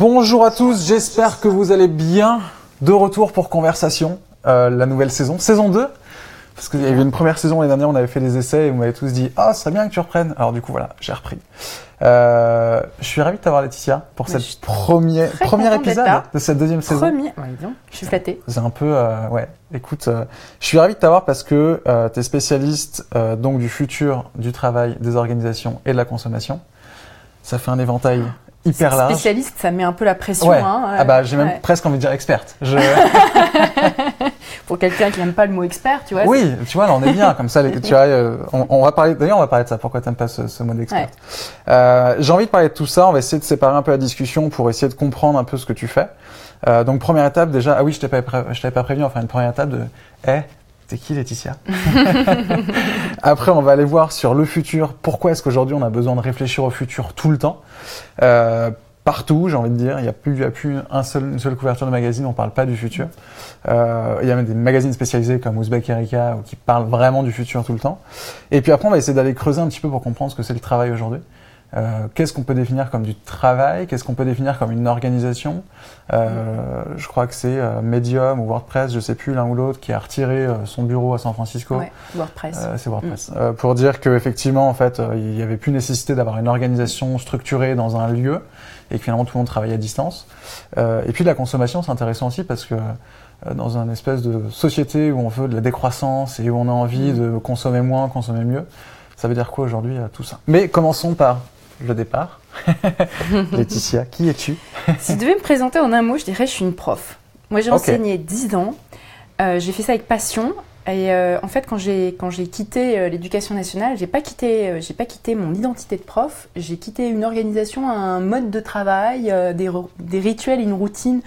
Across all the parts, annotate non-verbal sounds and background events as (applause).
Bonjour à tous, j'espère que vous allez bien. De retour pour Conversation, euh, la nouvelle saison, saison 2. Parce qu'il y avait une première saison l'année dernière, on avait fait des essais et vous m'avez tous dit Ah, ce serait bien que tu reprennes. Alors du coup, voilà, j'ai repris. Euh, je suis ravi de t'avoir Laetitia pour Mais cette premier d'être épisode de cette deuxième saison. Premier. Ouais, donc, je suis flattée. C'est un peu, euh, ouais. Écoute, euh, je suis ravi de t'avoir parce que euh, tu es spécialiste euh, donc du futur, du travail, des organisations et de la consommation. Ça fait un éventail hyper large. Spécialiste, ça met un peu la pression. Ouais. Hein, ah bah j'ai même ouais. presque envie de dire experte. Je... (laughs) Pour quelqu'un qui n'aime pas le mot expert, tu vois. oui, tu vois, là on est bien comme ça. tu vois, euh, on, on va parler. D'ailleurs, on va parler de ça. Pourquoi t'aimes pas ce, ce mot d'experte Euh, J'ai envie de parler de tout ça. On va essayer de séparer un peu la discussion pour essayer de comprendre un peu ce que tu fais. Euh, donc première étape déjà. Ah oui, je t'ai pas, pré- je t'avais pas prévenu. Enfin une première étape de. Eh, t'es qui Laetitia (laughs) Après, on va aller voir sur le futur. Pourquoi est-ce qu'aujourd'hui on a besoin de réfléchir au futur tout le temps Euh, Partout, j'ai envie de dire, il n'y a plus, y a plus une seule couverture de magazine, on parle pas du futur. Euh, il y a même des magazines spécialisés comme Ouzbek Erika qui parlent vraiment du futur tout le temps. Et puis après, on va essayer d'aller creuser un petit peu pour comprendre ce que c'est le travail aujourd'hui. Euh, Qu'est-ce qu'on peut définir comme du travail? Qu'est-ce qu'on peut définir comme une organisation? Euh, Je crois que c'est euh, Medium ou WordPress, je sais plus l'un ou l'autre, qui a retiré euh, son bureau à San Francisco. Ouais, WordPress. Euh, c'est WordPress. Euh, pour dire qu'effectivement, en fait, il n'y avait plus nécessité d'avoir une organisation structurée dans un lieu et que finalement tout le monde travaille à distance. Euh, et puis la consommation, c'est intéressant aussi parce que dans une espèce de société où on veut de la décroissance et où on a envie de consommer moins, consommer mieux, ça veut dire quoi aujourd'hui tout ça? Mais commençons par le départ. (laughs) Laetitia, qui es-tu? Si je devais me présenter en un mot, je dirais je suis une prof. Moi, j'ai enseigné 10 ans. Euh, j'ai fait ça avec passion. Et euh, en fait, quand j'ai quand j'ai quitté euh, l'éducation nationale, j'ai pas quitté j'ai pas quitté mon identité de prof. J'ai quitté une organisation, un mode de travail, des, des rituels, une routine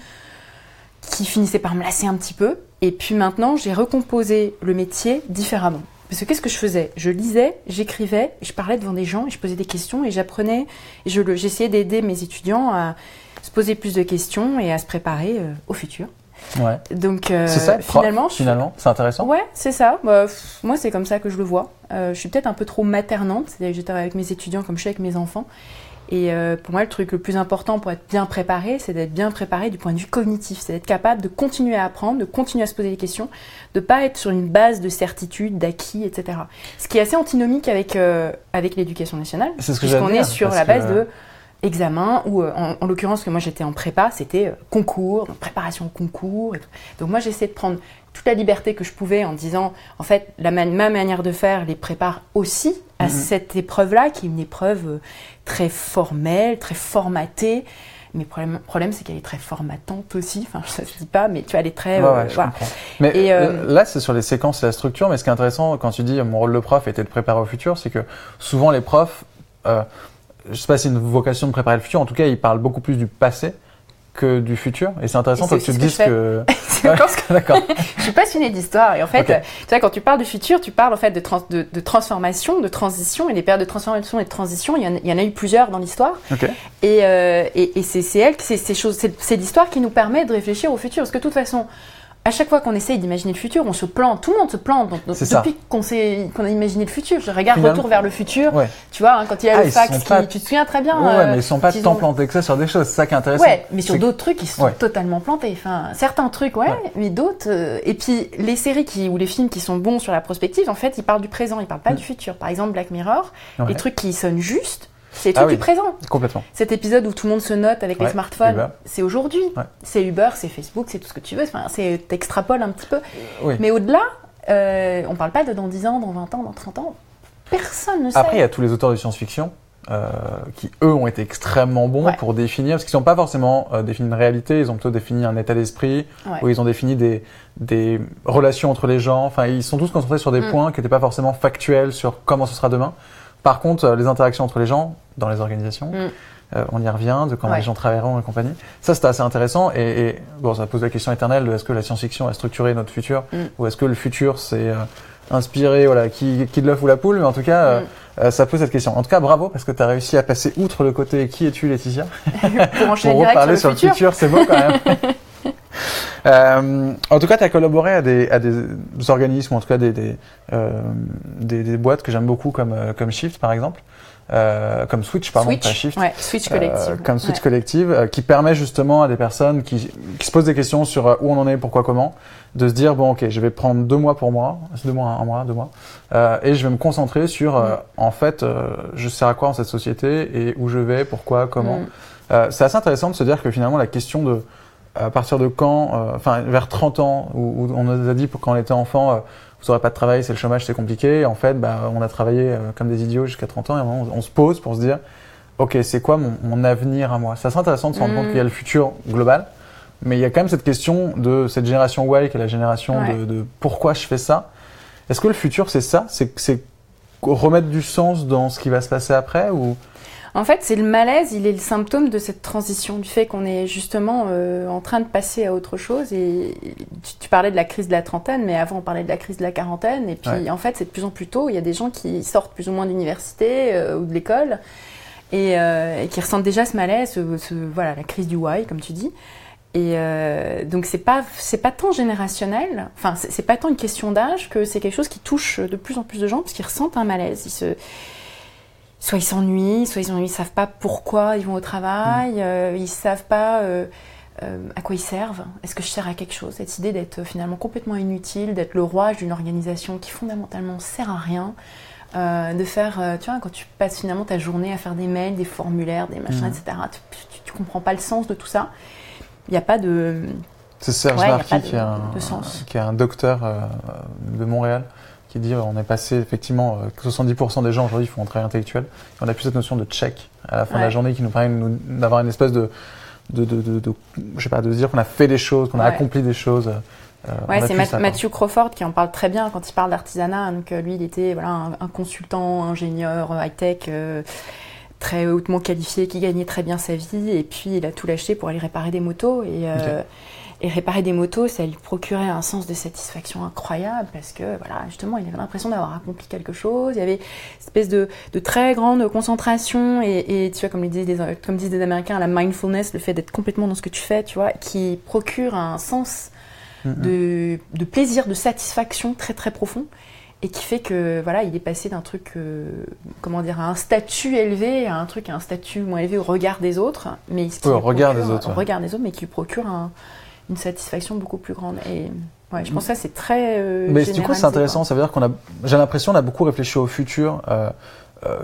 qui finissait par me lasser un petit peu. Et puis maintenant, j'ai recomposé le métier différemment. Parce que qu'est-ce que je faisais? Je lisais, j'écrivais, je parlais devant des gens, et je posais des questions et j'apprenais. je J'essayais d'aider mes étudiants à se poser plus de questions et à se préparer euh, au futur. Ouais. Donc euh, C'est ça, finalement, je- finalement, c'est intéressant. Ouais, c'est ça. Bah, pff, moi, c'est comme ça que je le vois. Euh, je suis peut-être un peu trop maternante. C'est-à-dire que J'étais avec mes étudiants comme je suis avec mes enfants. Et euh, pour moi, le truc le plus important pour être bien préparé, c'est d'être bien préparé du point de vue cognitif. C'est d'être capable de continuer à apprendre, de continuer à se poser des questions, de pas être sur une base de certitude, d'acquis, etc. Ce qui est assez antinomique avec, euh, avec l'éducation nationale. C'est ce que puisqu'on est sur la base que- de examen ou euh, en, en l'occurrence que moi j'étais en prépa, c'était concours, donc préparation au concours. et tout. Donc moi j'essayais de prendre toute la liberté que je pouvais en disant en fait la ma, ma manière de faire les prépare aussi à Mhm. cette épreuve-là qui est une épreuve euh, très formelle, très formatée. Mais le problème, problème c'est qu'elle est très formatante aussi. Enfin, je ne dis pas, mais tu vois, elle est très. Ouais, euh, ouais, je voilà. comprends. Mais Et, euh, là, c'est sur les séquences et la structure. Mais ce qui est intéressant quand tu dis mon rôle de prof était de préparer au futur, c'est que souvent les profs, euh, je sais pas si c'est une vocation de préparer le futur. En tout cas, ils parlent beaucoup plus du passé que du futur. Et c'est intéressant Et toi, que tu te dises que (laughs) que. D'accord. (laughs) je suis passionnée d'histoire et en fait, tu vois, quand tu parles du futur, tu parles en fait de, trans- de, de transformation, de transition et les périodes de transformation et de transition, il y en, il y en a eu plusieurs dans l'histoire et, euh, et, et c'est elle, c'est ces choses, c'est c'est l'histoire qui nous permet de réfléchir au futur parce que de toute façon. À chaque fois qu'on essaye d'imaginer le futur, on se plante, tout le monde se plante. Donc, donc, depuis qu'on qu'on a imaginé le futur, je regarde Finalement- Retour vers le futur, Ouais. tu vois, hein, quand il y a Ah, le ils fax, sont qui- pas- tu te souviens très bien. Ouais, euh, mais ils sont pas tant ont- plantés que ça sur des choses. C'est ça qui est intéressant. Ouais, mais sur d'autres trucs, ils sont Ouais. totalement plantés. Enfin, certains trucs, ouais, mais d'autres. euh, Et puis, les séries qui, ou les films qui sont bons sur la prospective, en fait, ils parlent du présent, ils parlent pas Mm. du futur. Par exemple, Black Mirror, les trucs qui sonnent juste, c'est les Ah oui. du présent. Complètement. Cet épisode où tout le monde se note avec Ouais, les smartphones, c'est aujourd'hui. Ouais. C'est Uber, c'est Facebook, c'est tout ce que tu veux. Enfin, c'est t'extrapoles un petit peu. Oui. Mais au-delà, euh, on parle pas de dans 10 ans, dans 20 ans, dans 30 ans. Personne ne sait. Après, il y a tous les auteurs de science-fiction euh, qui, eux, ont été extrêmement bons Ouais. pour définir, parce qu'ils n'ont pas forcément euh, défini une réalité, ils ont plutôt défini un état d'esprit, Ouais. où ils ont défini des, des relations entre les gens. Enfin, ils sont tous concentrés sur des Mm. points qui n'étaient pas forcément factuels sur comment ce sera demain. Par contre, euh, les interactions entre les gens, dans les organisations, Mm. euh, on y revient, de comment Ouais. les gens travailleront et compagnie. Ça, c'était assez intéressant. Et, et bon, ça pose la question éternelle de est-ce que la science-fiction a structuré notre futur, Mm. ou est-ce que le futur, c'est euh, inspiré, voilà, qui, qui de l'œuf ou la poule, mais en tout cas, euh, Mm. euh, ça pose cette question. En tout cas, bravo, parce que tu as réussi à passer outre le côté qui es-tu, Laetitia, (laughs) pour (laughs) reparler sur le futur. le futur, c'est beau quand même. (laughs) Euh, en tout cas, tu as collaboré à des, à des organismes, ou en tout cas des, des, euh, des, des boîtes que j'aime beaucoup, comme, euh, comme Shift par exemple. Euh, comme Switch, pardon, Switch, pas Shift. ouais, Switch collective. Euh, comme Switch Ouais. collective, euh, qui permet justement à des personnes qui, qui se posent des questions sur euh, où on en est, pourquoi, comment, de se dire bon, ok, je vais prendre deux mois pour moi, deux mois, un mois, deux mois, euh, et je vais me concentrer sur euh, Mm. en fait, euh, je sers à quoi dans cette société et où je vais, pourquoi, comment. Mm. Euh, c'est assez intéressant de se dire que finalement la question de à partir de quand, euh, enfin vers 30 ans, où, où on nous a dit pour quand on était enfant, euh, vous n'aurez pas de travail, c'est le chômage, c'est compliqué. Et en fait, bah, on a travaillé euh, comme des idiots jusqu'à 30 ans et à un moment, on, on se pose pour se dire, ok, c'est quoi mon, mon avenir à moi? C'est assez intéressant de se rendre Mm. compte qu'il y a le futur global, mais il y a quand même cette question de cette génération Y, qui est la génération Ouais. de, de pourquoi je fais ça. Est-ce que le futur c'est ça? C'est c'est remettre du sens dans ce qui va se passer après ou En fait, c'est le malaise, il est le symptôme de cette transition, du fait qu'on est justement euh, en train de passer à autre chose. Et tu, tu parlais de la crise de la trentaine, mais avant on parlait de la crise de la quarantaine. Et puis Ouais. en fait, c'est de plus en plus tôt. Il y a des gens qui sortent plus ou moins d'université euh, ou de l'école et, euh, et qui ressentent déjà ce malaise, ce, ce- voilà, la crise du why, comme tu dis. Et euh, donc c'est pas c'est pas tant générationnel, enfin c'est c'est pas tant une question d'âge que c'est quelque chose qui touche de plus en plus de gens parce qu'ils ressentent un malaise. Ils se soit ils s'ennuient, soit ils ne savent pas pourquoi ils vont au travail, euh, ils savent pas euh, euh, à quoi ils servent. Est-ce que je sers à quelque chose? Cette idée d'être finalement complètement inutile, d'être le roi d'une organisation qui fondamentalement sert à rien. de faire, tu vois, quand tu passes finalement ta journée à faire des mails, des formulaires, des machins, Mhm. etc., tu, tu comprends pas le sens de tout ça. Il n'y a pas de. C'est Serge Ouais, y a Marquis pas de- qui, est un, de sens. qui est un docteur de Montréal qui dit on est passé effectivement euh, que 70% des gens aujourd'hui font un travail intellectuel et on a plus cette notion de check à la fin de la journée qui nous permet d'avoir une espèce de de, de, de, de- je sais pas de dire qu'on a fait des choses qu'on a accompli des choses euh, Ouais, c'est plus Ma- ça, quoi. Matthew Crawford qui en parle très bien quand il parle d'artisanat. Donc euh, lui, il était voilà un, un consultant, ingénieur high tech. très hautement qualifié, qui gagnait très bien sa vie, et puis il a tout lâché pour aller réparer des motos. Et, euh, et réparer des motos, ça lui procurait un sens de satisfaction incroyable parce que voilà, justement, il avait l'impression d'avoir accompli quelque chose. Il y avait une espèce de, de très grande concentration et, et tu vois, comme, disent des, comme disent des Américains, la mindfulness, le fait d'être complètement dans ce que tu fais, tu vois, qui procure un sens de, de plaisir, de satisfaction très très profond et qui fait que voilà, il est passé d'un truc, euh, comment dire, à un statut élevé à un truc, à un statut moins élevé au regard des autres, mais ce qui Oui, au regard des autres, au ouais. regard des autres, mais qui lui procure un- une satisfaction beaucoup plus grande. Et ouais, je pense que ça c'est très. euh, Mais du coup, c'est intéressant. quoi. Ça veut dire qu'on a, j'ai l'impression, on a beaucoup réfléchi au futur. Euh, euh,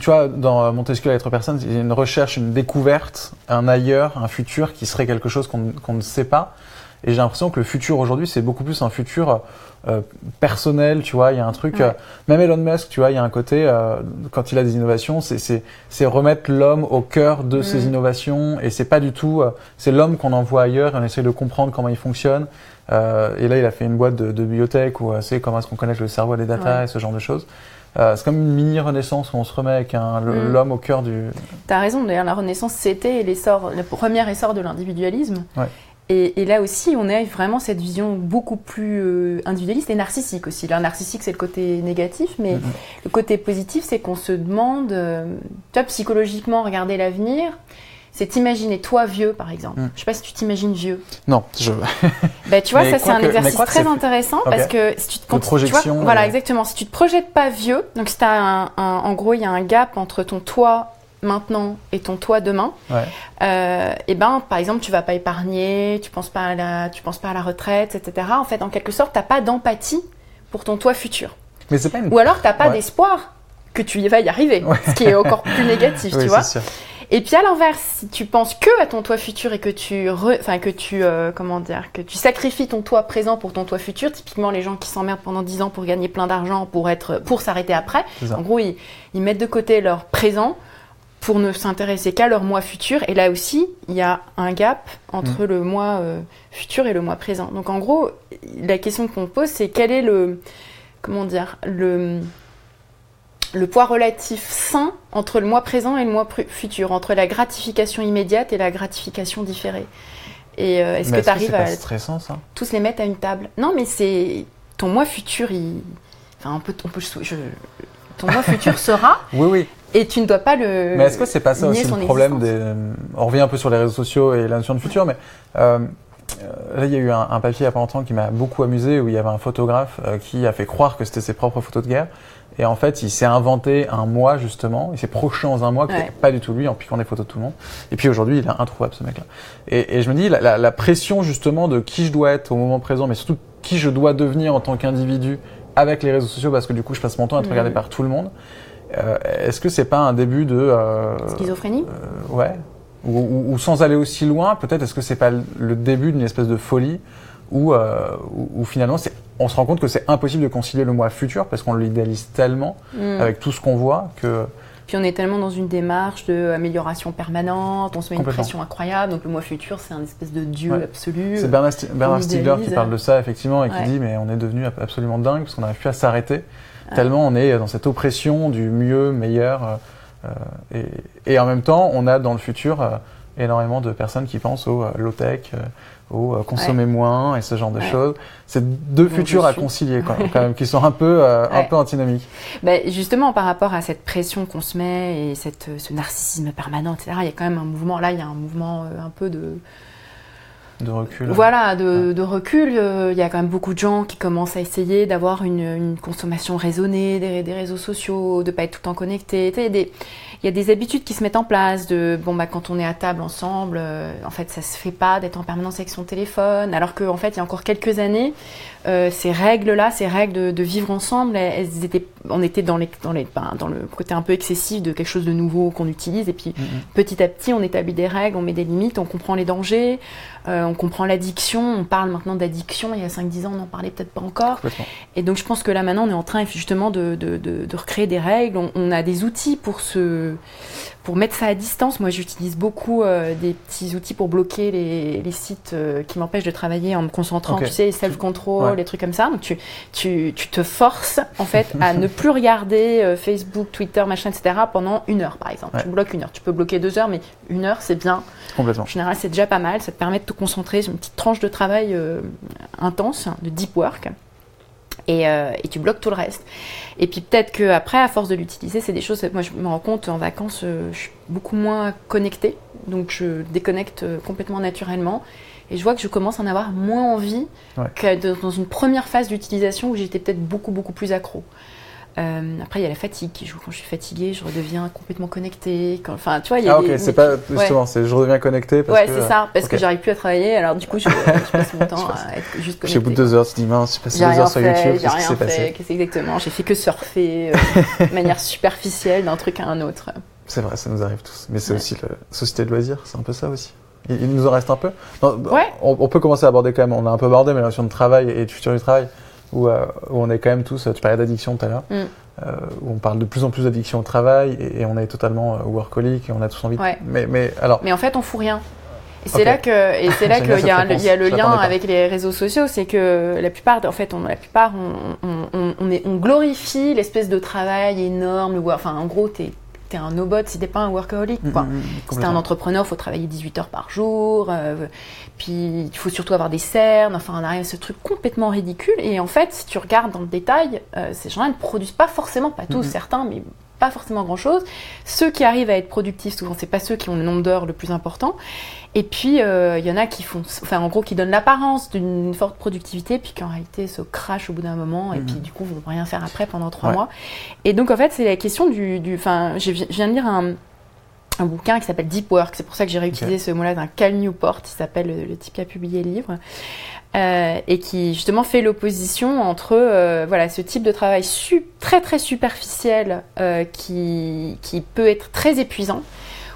tu vois, dans Montesquieu, la lettre personne, il y a une recherche, une découverte, un ailleurs, un futur qui serait quelque chose qu'on qu'on ne sait pas. Et j'ai l'impression que le futur aujourd'hui, c'est beaucoup plus un futur euh, personnel, tu vois. Il y a un truc, Ouais. euh, même Elon Musk, tu vois, il y a un côté, euh, quand il a des innovations, c'est- remettre l'homme au cœur de ses Mhm. innovations. Et c'est pas du tout, euh, c'est l'homme qu'on envoie ailleurs et on essaie de comprendre comment il fonctionne. Euh, et là, il a fait une boîte de, de bibliothèque où euh, c'est comment est-ce qu'on connecte le cerveau à des data Ouais. et ce genre de choses. Euh, c'est comme une mini renaissance où on se remet avec Mm. l'homme au cœur du. T'as raison, d'ailleurs, la Renaissance, c'était l'essor, le premier essor de l'individualisme. Ouais. Et, et là aussi, on a vraiment cette vision beaucoup plus euh, individualiste et narcissique aussi. Là, narcissique, c'est le côté négatif, mais Mhm. le côté positif, c'est qu'on se demande, euh, tu vois, psychologiquement, regarder l'avenir, c'est t'imaginer toi vieux, par exemple. Mhm. Je sais pas si tu t'imagines vieux. Non, je. (laughs) Bah, tu vois, Mais ça c'est un que- exercice très intéressant parce que si tu te quand tu- tu vois, projection, voilà, euh. exactement. Si tu te projettes pas vieux, donc si un- en gros, il y a un gap entre ton toi maintenant et ton toi demain. Ouais. Euh, et ben, par exemple, tu vas pas épargner, tu penses pas à la, tu penses pas à la retraite, etc. En fait, en quelque sorte, t'as pas d'empathie pour ton toi futur. Mais c'est pas une. Ou alors, t'as pas Ouais. d'espoir que tu y vas y arriver, Ouais. ce qui est encore plus négatif, (laughs) Oui, tu vois. sûr. Et puis à l'inverse, si tu penses que à ton toi futur et que tu, enfin que tu, euh, comment dire, que tu sacrifies ton toi présent pour ton toi futur, typiquement les gens qui s'emmerdent pendant 10 ans pour gagner plein d'argent, pour être, pour s'arrêter après. En gros, ils, ils mettent de côté leur présent pour ne s'intéresser qu'à leur moi futur. Et là aussi, il y a un gap entre Mm. le moi euh, futur et le moi présent. Donc en gros, la question qu'on pose, c'est quel est le, comment dire, le le poids relatif sain entre le mois présent et le mois pru- futur, entre la gratification immédiate et la gratification différée. Et euh, est-ce que tu arrives c'est à stressant ça? tous les mettre à une table? Non, mais c'est ton mois futur, il... enfin, on peut, on peut, je- ton mois futur sera, (laughs) Oui, oui. Et tu ne dois pas le. Mais est-ce que c'est pas ça aussi le problème existence. des... euh, On revient un peu sur les réseaux sociaux et la notion de futur, mais euh, euh, là il y a eu un, un papier il y a pas longtemps qui m'a beaucoup amusé où il y avait un photographe euh, qui a fait croire que c'était ses propres photos de guerre Et en fait, il s'est inventé un moi justement, il s'est projeté dans un moi qui Ouais. n'était pas du tout lui en piquant des photos de tout le monde. Et puis aujourd'hui, il est introuvable ce mec-là. Et, et je me dis, la, la- la pression justement de qui je dois être au moment présent, mais surtout qui je dois devenir en tant qu'individu avec les réseaux sociaux, parce que du coup, je passe mon temps à être Mhm. regardé par tout le monde. Euh, Est-ce que c'est pas un début de euh, Schizophrénie euh, ouais, ou, ou- ou sans aller aussi loin, peut-être est-ce que c'est pas le- début d'une espèce de folie où, euh, où, où finalement on se rend compte que c'est impossible de concilier le moi futur parce qu'on l'idéalise tellement Mm. avec tout ce qu'on voit que Puis on est tellement dans une démarche d'amélioration permanente, on se met une pression incroyable, donc le moi futur c'est un espèce de dieu Ouais. absolu. c'est Bernard, Sti- Bernard Stiegler qui parle de ça effectivement et qui dit mais on est devenu ab- absolument dingue parce qu'on n'arrive plus à s'arrêter. Tellement on est dans cette oppression du mieux, meilleur euh, et, et en même temps on a dans le futur euh, énormément de personnes qui pensent au euh, low tech, euh, au euh, consommer moins et ce genre de Ouais. choses. C'est deux futurs à concilier quoi, quand même, qui sont un peu euh, un peu antinomiques. Ben, justement, par rapport à cette pression qu'on se met et cette, ce narcissisme permanent, etc., il y a quand même un mouvement, là, il y a un mouvement euh, un peu de, De recul. voilà, de, de recul. Euh, Il y a quand même beaucoup de gens qui commencent à essayer d'avoir une, une consommation raisonnée des, des réseaux sociaux, de pas être tout le temps connecté. Il y, a des- habitudes qui se mettent en place. De bon bah quand on est à table ensemble, euh, en fait ça se fait pas d'être en permanence avec son téléphone. Alors qu'en fait il y a encore quelques années, euh, ces règles-là, ces règles de, de vivre ensemble, elles, elles étaient, on était dans les, dans les, ben, dans le côté un peu excessif de quelque chose de nouveau qu'on utilise. Et puis Mhm. petit à petit, on établit des règles, on met des limites, on comprend les dangers, euh, on comprend l'addiction. On parle maintenant d'addiction. Il y a 5-10 ans, on n'en parlait peut-être pas encore. Et donc, je pense que là, maintenant, on est en train justement de, de, de, de recréer des règles. On, on a des outils pour se, pour mettre ça à distance. Moi, j'utilise beaucoup euh, des petits outils pour bloquer les, les sites euh, qui m'empêchent de travailler en me concentrant. Tu sais, self-control, Ouais. les trucs comme ça. Donc, tu, tu, tu te forces, en fait, à ne plus regarder euh, Facebook, Twitter, machin, etc. pendant une heure, par exemple. Ouais. Tu bloques une heure. Tu peux bloquer deux heures, mais une heure, c'est bien. Complètement. En général, c'est déjà pas mal. Ça te permet de te concentrer sur une petite tranche de travail euh, intense, de deep work. Et, euh, et tu bloques tout le reste. Et puis peut-être qu'après, à force de l'utiliser, c'est des choses. Moi, je me rends compte en vacances, euh, je suis beaucoup moins connectée. Donc, je déconnecte euh, complètement naturellement. Et je vois que je commence à en avoir moins envie Ouais. que de- dans une première phase d'utilisation où j'étais peut-être beaucoup, beaucoup plus accro. Euh, après, il y a la fatigue qui joue. Quand je suis fatiguée, je redeviens complètement connectée. Quand- Enfin, tu vois, il y a Ah des- ok, c'est pas justement, Ouais. c'est je redeviens connecté parce ouais, que c'est ça, parce que j'arrive plus à travailler, alors du coup, je, je passe mon (laughs) temps à être juste Puis au bout de connectée. deux heures, tu dis mince, j'ai passé J'ai deux heures sur YouTube, j'ai qu'est-ce qui rien s'est passé qu'est-ce exactement J'ai fait que surfer euh, (laughs) de manière superficielle d'un truc à un autre. C'est vrai, ça nous arrive tous. Mais c'est Ouais. aussi la société de loisirs, c'est un peu ça aussi. Il, il nous en reste un peu. Non, Ouais. on, on peut commencer à aborder quand même, on a un peu abordé, mais la notion de travail et de futur du travail, où, euh, où on est quand même tous, tu parlais d'addiction tout à l'heure, Mm. euh, où on parle de plus en plus d'addiction au travail et, et on est totalement euh, workaholic et on a tous envie de... Mais, mais alors, Mais en fait, on fout rien. Et c'est là que, et c'est (laughs) là qu'il y, y a le lien avec les réseaux sociaux, c'est que la plupart, en fait, on, la plupart, on, on, est, on glorifie l'espèce de travail énorme. Enfin, en gros, t'es un no-bot si t'es pas un workaholic, quoi. Mm, mm, mm, Si t'es un entrepreneur, faut travailler 18 heures par jour. euh, puis il faut surtout avoir des cernes. Enfin, on arrive à ce truc complètement ridicule. Et en fait, si tu regardes dans le détail, euh, ces gens-là ne produisent pas forcément, pas tous, Mhm. certains, mais pas forcément grand-chose. Ceux qui arrivent à être productifs, souvent, c'est pas ceux qui ont le nombre d'heures le plus important. Et puis, euh, il y en a qui font, enfin, en gros, qui donnent l'apparence d'une forte productivité, puis qui en réalité se crachent au bout d'un moment, et Mhm. puis du coup, vont rien faire après pendant trois Ouais. mois. Et donc, en fait, c'est la question du, enfin, je viens de lire un, un bouquin qui s'appelle Deep Work. C'est pour ça que j'ai réutilisé ce mot-là d'un Cal Newport, qui s'appelle le, le type qui a publié le livre, euh, et qui justement fait l'opposition entre euh, voilà ce type de travail très très superficiel euh, qui, qui peut être très épuisant.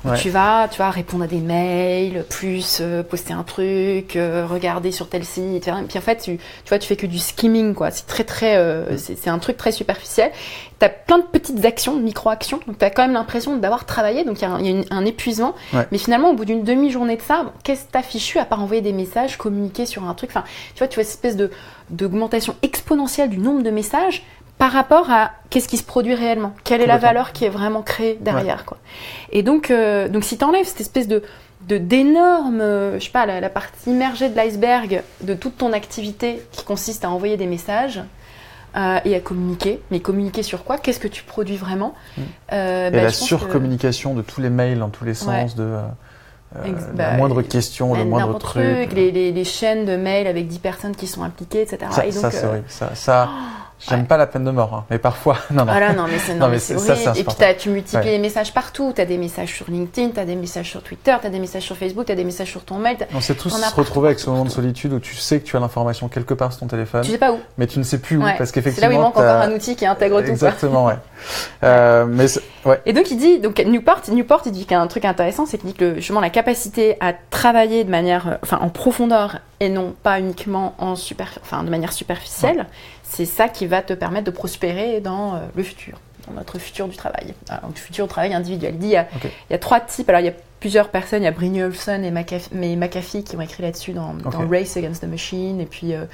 Où Ouais. tu vas, tu vas répondre à des mails, plus euh, poster un truc, euh, regarder sur tel site, etc. Et puis en fait, tu, tu vois, tu fais que du skimming, quoi. C'est très très, euh, c'est c'est un truc très superficiel. T'as plein de petites actions, de micro-actions, donc t'as quand même l'impression d'avoir travaillé, donc il y a un, y a une- un épuisement. Ouais. Mais finalement, au bout d'une demi-journée de ça, bon, qu'est-ce que t'as fichu à part envoyer des messages, communiquer sur un truc? Enfin, tu vois, tu vois cette espèce de d'augmentation exponentielle du nombre de messages par rapport à qu'est-ce qui se produit réellement, quelle est la valeur qui est vraiment créée derrière, quoi. Et donc, euh, donc si t'enlèves cette espèce de d'énormes, euh, je sais pas, la, la partie immergée de l'iceberg de toute ton activité qui consiste à envoyer des messages euh, et à communiquer. Mais communiquer sur quoi? Qu'est-ce que tu produis vraiment? Mm. Euh, Et bah, la que- surcommunication de tous les mails dans tous les sens, Ouais. de euh, la bah, moindre question, le moindre truc. les, les- les chaînes de mails avec 10 personnes qui sont impliquées, etc. Ça, et donc, ça, c'est horrible. Ça, ça, J'aime pas la peine de mort, hein, mais parfois. (laughs) Non, non. Voilà, non, mais c'est non, mais c'est Et puis tu multiplies les messages partout. Tu as des messages sur LinkedIn, tu as des messages sur Twitter, tu as des messages sur Facebook, tu as des messages sur ton mail. On s'est tous se retrouver avec ce moment de solitude où tu sais que tu as l'information quelque part sur ton téléphone. Tu sais pas où. Mais tu ne sais plus où. Parce qu'effectivement. C'est là où il manque encore un outil qui intègre tout. Exactement, ouais. (laughs) euh, mais ouais. Et donc il dit, donc Newport, Newport, il dit qu'il y a un truc intéressant, c'est qu'il dit que justement la capacité à travailler de manière, euh, enfin en profondeur et non pas uniquement en super, enfin de manière superficielle c'est ça qui va te permettre de prospérer dans euh, le futur, dans notre futur du travail, le futur du travail individuel. Il, y a, trois types, alors il y a plusieurs personnes, il y a Brynjolfsson et McAfee, qui ont écrit là-dessus dans, Race Against the Machine, et puis euh,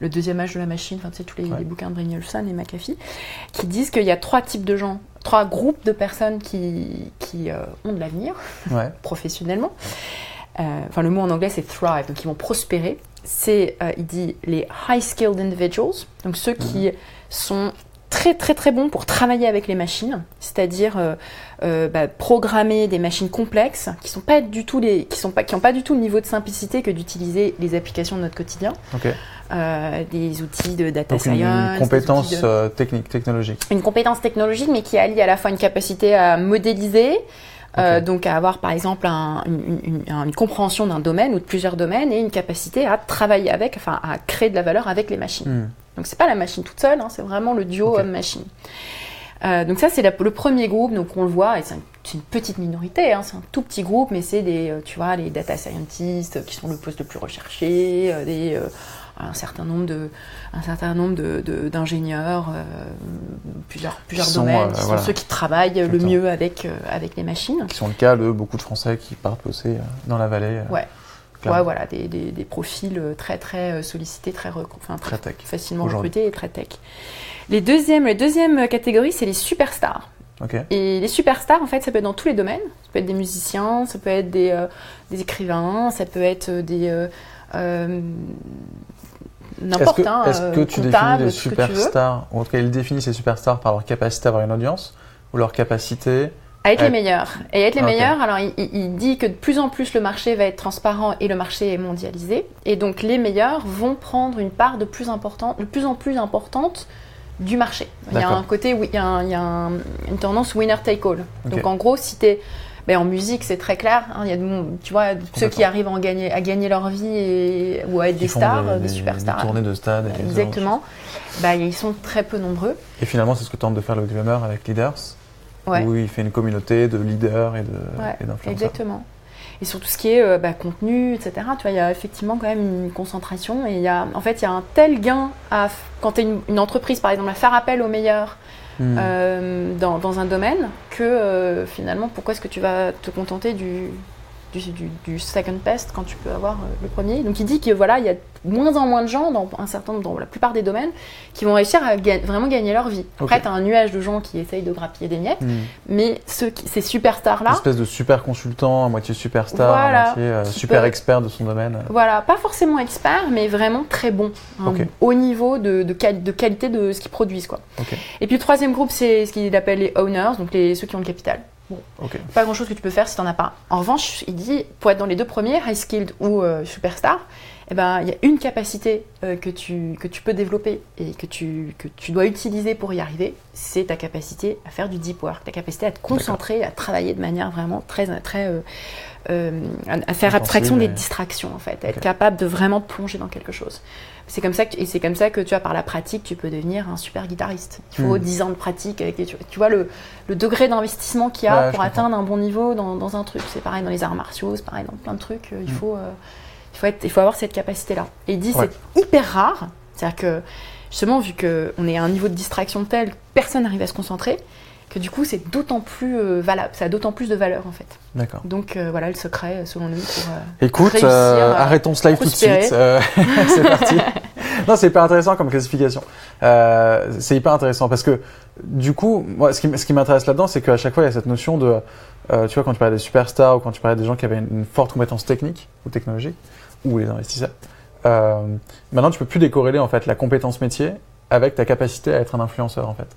le deuxième âge de la machine, enfin tu sais, tous les, bouquins de Brynjolfsson et McAfee, qui disent qu'il y a trois types de gens, trois groupes de personnes qui, qui euh, ont de l'avenir, (laughs) professionnellement. Enfin, le mot en anglais c'est thrive, donc ils vont prospérer c'est, euh, il dit, les high skilled individuals, donc ceux qui mhm. sont très très très bons pour travailler avec les machines, c'est-à-dire euh, euh, bah, programmer des machines complexes qui sont pas du tout les, qui sont pas, qui ont pas du tout le niveau de simplicité que d'utiliser les applications de notre quotidien. des outils de data science. Une compétence technique, technologique. Une compétence technologique, mais qui allie à la fois une capacité à modéliser, euh, donc à avoir par exemple une, compréhension d'un domaine ou de plusieurs domaines et une capacité à travailler avec, enfin à créer de la valeur avec les machines. Hmm. Donc c'est pas la machine toute seule, hein, c'est vraiment le duo homme-machine. Euh, donc ça c'est le premier groupe, donc on le voit, et c'est une petite minorité, hein, c'est un tout petit groupe, mais c'est des, euh, tu vois, les data scientists qui sont le poste le plus recherché, des un certain nombre de, un certain nombre de, d'ingénieurs, euh, plusieurs, plusieurs domaines, euh, qui sont ceux qui travaillent le mieux avec, euh, avec les machines. Qui sont le cas de beaucoup de Français qui partent bosser dans la vallée. ouais. Ouais, voilà, des, des, des, profils très très sollicités, très, enfin, très, tech. facilement recrutés et très tech. Les deuxièmes, les deuxième catégorie, c'est les superstars. Et les superstars, en fait, ça peut être dans tous les domaines. Ça peut être des musiciens, ça peut être des, des écrivains, ça peut être des, n'importe. Est-ce que, est euh, que, tu définis les superstars, ou en tout cas ils définissent les superstars par leur capacité à avoir une audience, ou leur capacité à être les meilleurs. Et être les meilleurs, alors il, dit que de plus en plus le marché va être transparent et le marché est mondialisé. Et donc les meilleurs vont prendre une part de plus, importante, de plus en plus importante du marché. Il y a un côté, il y a, il y a une tendance winner take all. Donc en gros, si tu es mais en musique, c'est très clair. Hein. il y a, tu vois, ceux qui arrivent à gagner, à gagner leur vie et, ou à être des stars, des, superstars. Des tournées de stade. Exactement. Bah, ils sont très peu nombreux. Et finalement, c'est ce que tente de faire le Drummer avec Leaders, où il fait une communauté de leaders et d'influenceurs. exactement. Et sur tout ce qui est euh, bah, contenu, etc. Tu vois, il y a effectivement quand même une concentration. Et il y a, en fait, il y a un tel gain à, quand tu es une, une, entreprise, par exemple, à faire appel aux meilleurs Hmm. Euh, dans, un domaine que euh, finalement, pourquoi est-ce que tu vas te contenter du, du, second best quand tu peux avoir euh, le premier. Donc il dit que voilà, il y a moins en moins de gens dans un certain dans la plupart des domaines qui vont réussir à vraiment gagner leur vie. Après, tu as un nuage de gens qui essayent de grappiller des miettes, hmm. mais ceux ces superstars-là. Une espèce de super consultant, à moitié superstar, à moitié euh, super expert de son domaine. Voilà, pas forcément expert, mais vraiment très bon. Hein, Au niveau de, de, de, qualité de ce qu'ils produisent. Quoi. Et puis le troisième groupe, c'est ce qu'il appelle les owners, donc les, ceux qui ont le capital. Bon, pas grand chose que tu peux faire si tu n'en as pas. En revanche, il dit, pour être dans les deux premiers, high skilled ou euh, superstar, eh ben, il y a une capacité euh, que, tu, que tu peux développer et que tu, que tu dois utiliser pour y arriver, c'est ta capacité à faire du deep work, ta capacité à te concentrer, à travailler de manière vraiment très, très euh, à faire abstraction des distractions en fait, être capable de vraiment plonger dans quelque chose. C'est comme ça que, et c'est comme ça que tu vois par la pratique tu peux devenir un super guitariste. Il faut 10 hmm. ans de pratique avec tu, vois le, le degré d'investissement qu'il y a pour atteindre un bon niveau dans, dans un truc. C'est pareil dans les arts martiaux, c'est pareil dans plein de trucs. Il hmm. faut euh, il faut être, il faut avoir cette capacité là. Et il dit c'est hyper rare, c'est-à-dire que justement vu qu'on est à un niveau de distraction tel, personne n'arrive à se concentrer que du coup c'est d'autant plus euh, valable, ça a d'autant plus de valeur en fait. D'accord. Donc euh, voilà le secret selon nous pour. Euh, Écoute, arrêtons ce live tout de suite. (laughs) c'est parti. non, c'est hyper intéressant comme classification. c'est hyper intéressant parce que du coup, moi, ce qui, ce qui m'intéresse là-dedans, c'est qu'à chaque fois il y a cette notion de, tu vois, quand tu parlais des superstars ou quand tu parlais des gens qui avaient une, forte compétence technique ou technologique ou les investisseurs. maintenant, tu peux plus décorréler en fait la compétence métier avec ta capacité à être un influenceur en fait.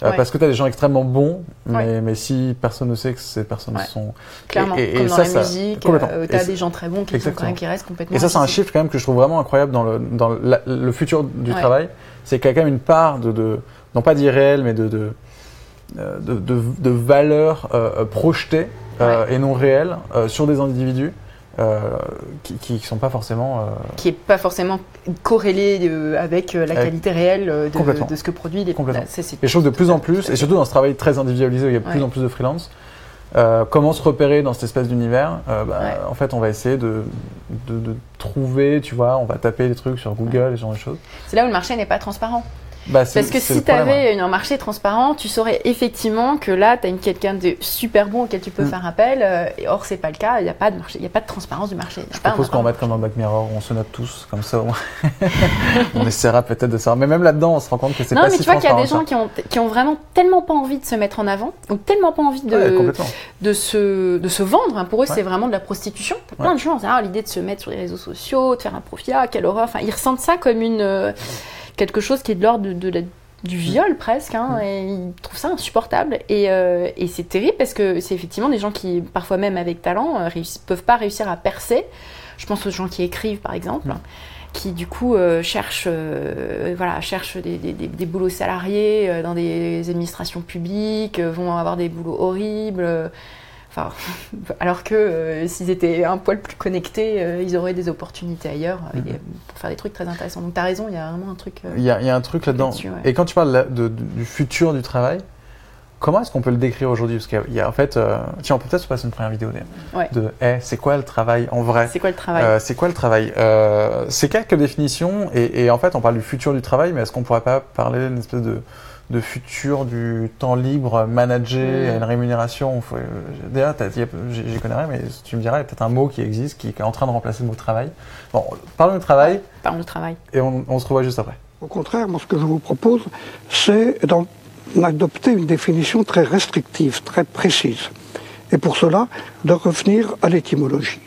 Parce que tu as des gens extrêmement bons, mais, mais si personne ne sait que ces personnes sont. Clairement, et, comme dans la musique, tu as des gens très bons qui, sont quand même, qui restent complètement. Et ça, c'est un chiffre quand même que je trouve vraiment incroyable dans le, dans le futur du travail. C'est qu'il y a quand même une part de, de non pas d'irréel, mais de, de, de, de valeur projetée et non réelle sur des individus. Euh, qui ne sont pas forcément... Euh, qui n'est pas forcément corrélé euh, avec la qualité réelle de, de, ce que produit les Complètement. les choses de plus en plus, et surtout dans ce travail très individualisé où il y a de plus en plus de freelance, comment se repérer dans cette espèce d'univers bah, En fait, on va essayer de, de, trouver, tu vois, on va taper des trucs sur Google et ce genre de choses. C'est là où le marché n'est pas transparent. Bah, Parce que si tu avais un marché transparent, tu saurais effectivement que là, tu as quelqu'un de super bon auquel tu peux mm. faire appel. Euh, et or, c'est pas le cas. Il n'y a, pas de marché, il a pas de transparence du marché. Je propose qu'on mette comme dans Back Mirror, on se note tous, comme ça. (laughs) on essaiera peut-être de savoir. Mais même là-dedans, on se rend compte que c'est pas si Non, mais tu vois qu'il y a des gens qui ont, qui ont vraiment tellement pas envie de se mettre en avant, ou tellement pas envie de, de, se, de se vendre. Hein. Pour eux, c'est vraiment de la prostitution. Plein de gens, ah, l'idée de se mettre sur les réseaux sociaux, de faire un profit, ah, quelle horreur. Enfin, ils ressentent ça comme une. Euh, quelque chose qui est de l'ordre de, du viol presque, hein, et ils trouvent ça insupportable. Et, euh, et c'est terrible parce que c'est effectivement des gens qui, parfois même avec talent, ne euh, peuvent pas réussir à percer. Je pense aux gens qui écrivent, par exemple, qui du coup euh, cherchent, voilà, cherchent des, des, des, boulots salariés dans des administrations publiques, vont avoir des boulots horribles. (laughs) alors que euh, s'ils étaient un poil plus connectés, euh, ils auraient des opportunités ailleurs euh, mhm. pour faire des trucs très intéressants. Donc tu as raison, il y a vraiment un truc. Il y, a un truc là-dedans. Et quand tu parles du futur du travail, comment est-ce qu'on peut le décrire aujourd'hui? Parce qu'il y a en fait, tiens, on peut peut-être se passer une première vidéo de hey, c'est quoi le travail en vrai? C'est quoi le travail? C'est quoi le travail? C'est quelques définitions et, et, en fait, on parle du futur du travail, mais est-ce qu'on pourrait pas parler d'une espèce de de futur du temps libre managé à une rémunération. Faut, déjà, j'y connais rien, mais tu me dirais, il y a peut-être un mot qui existe, qui, est en train de remplacer le mot travail. Bon, parlons du travail. parlons du travail. Et on, on se revoit juste après. Au contraire, moi, ce que je vous propose, c'est d'adopter une définition très restrictive, très précise. Et pour cela, de revenir à l'étymologie.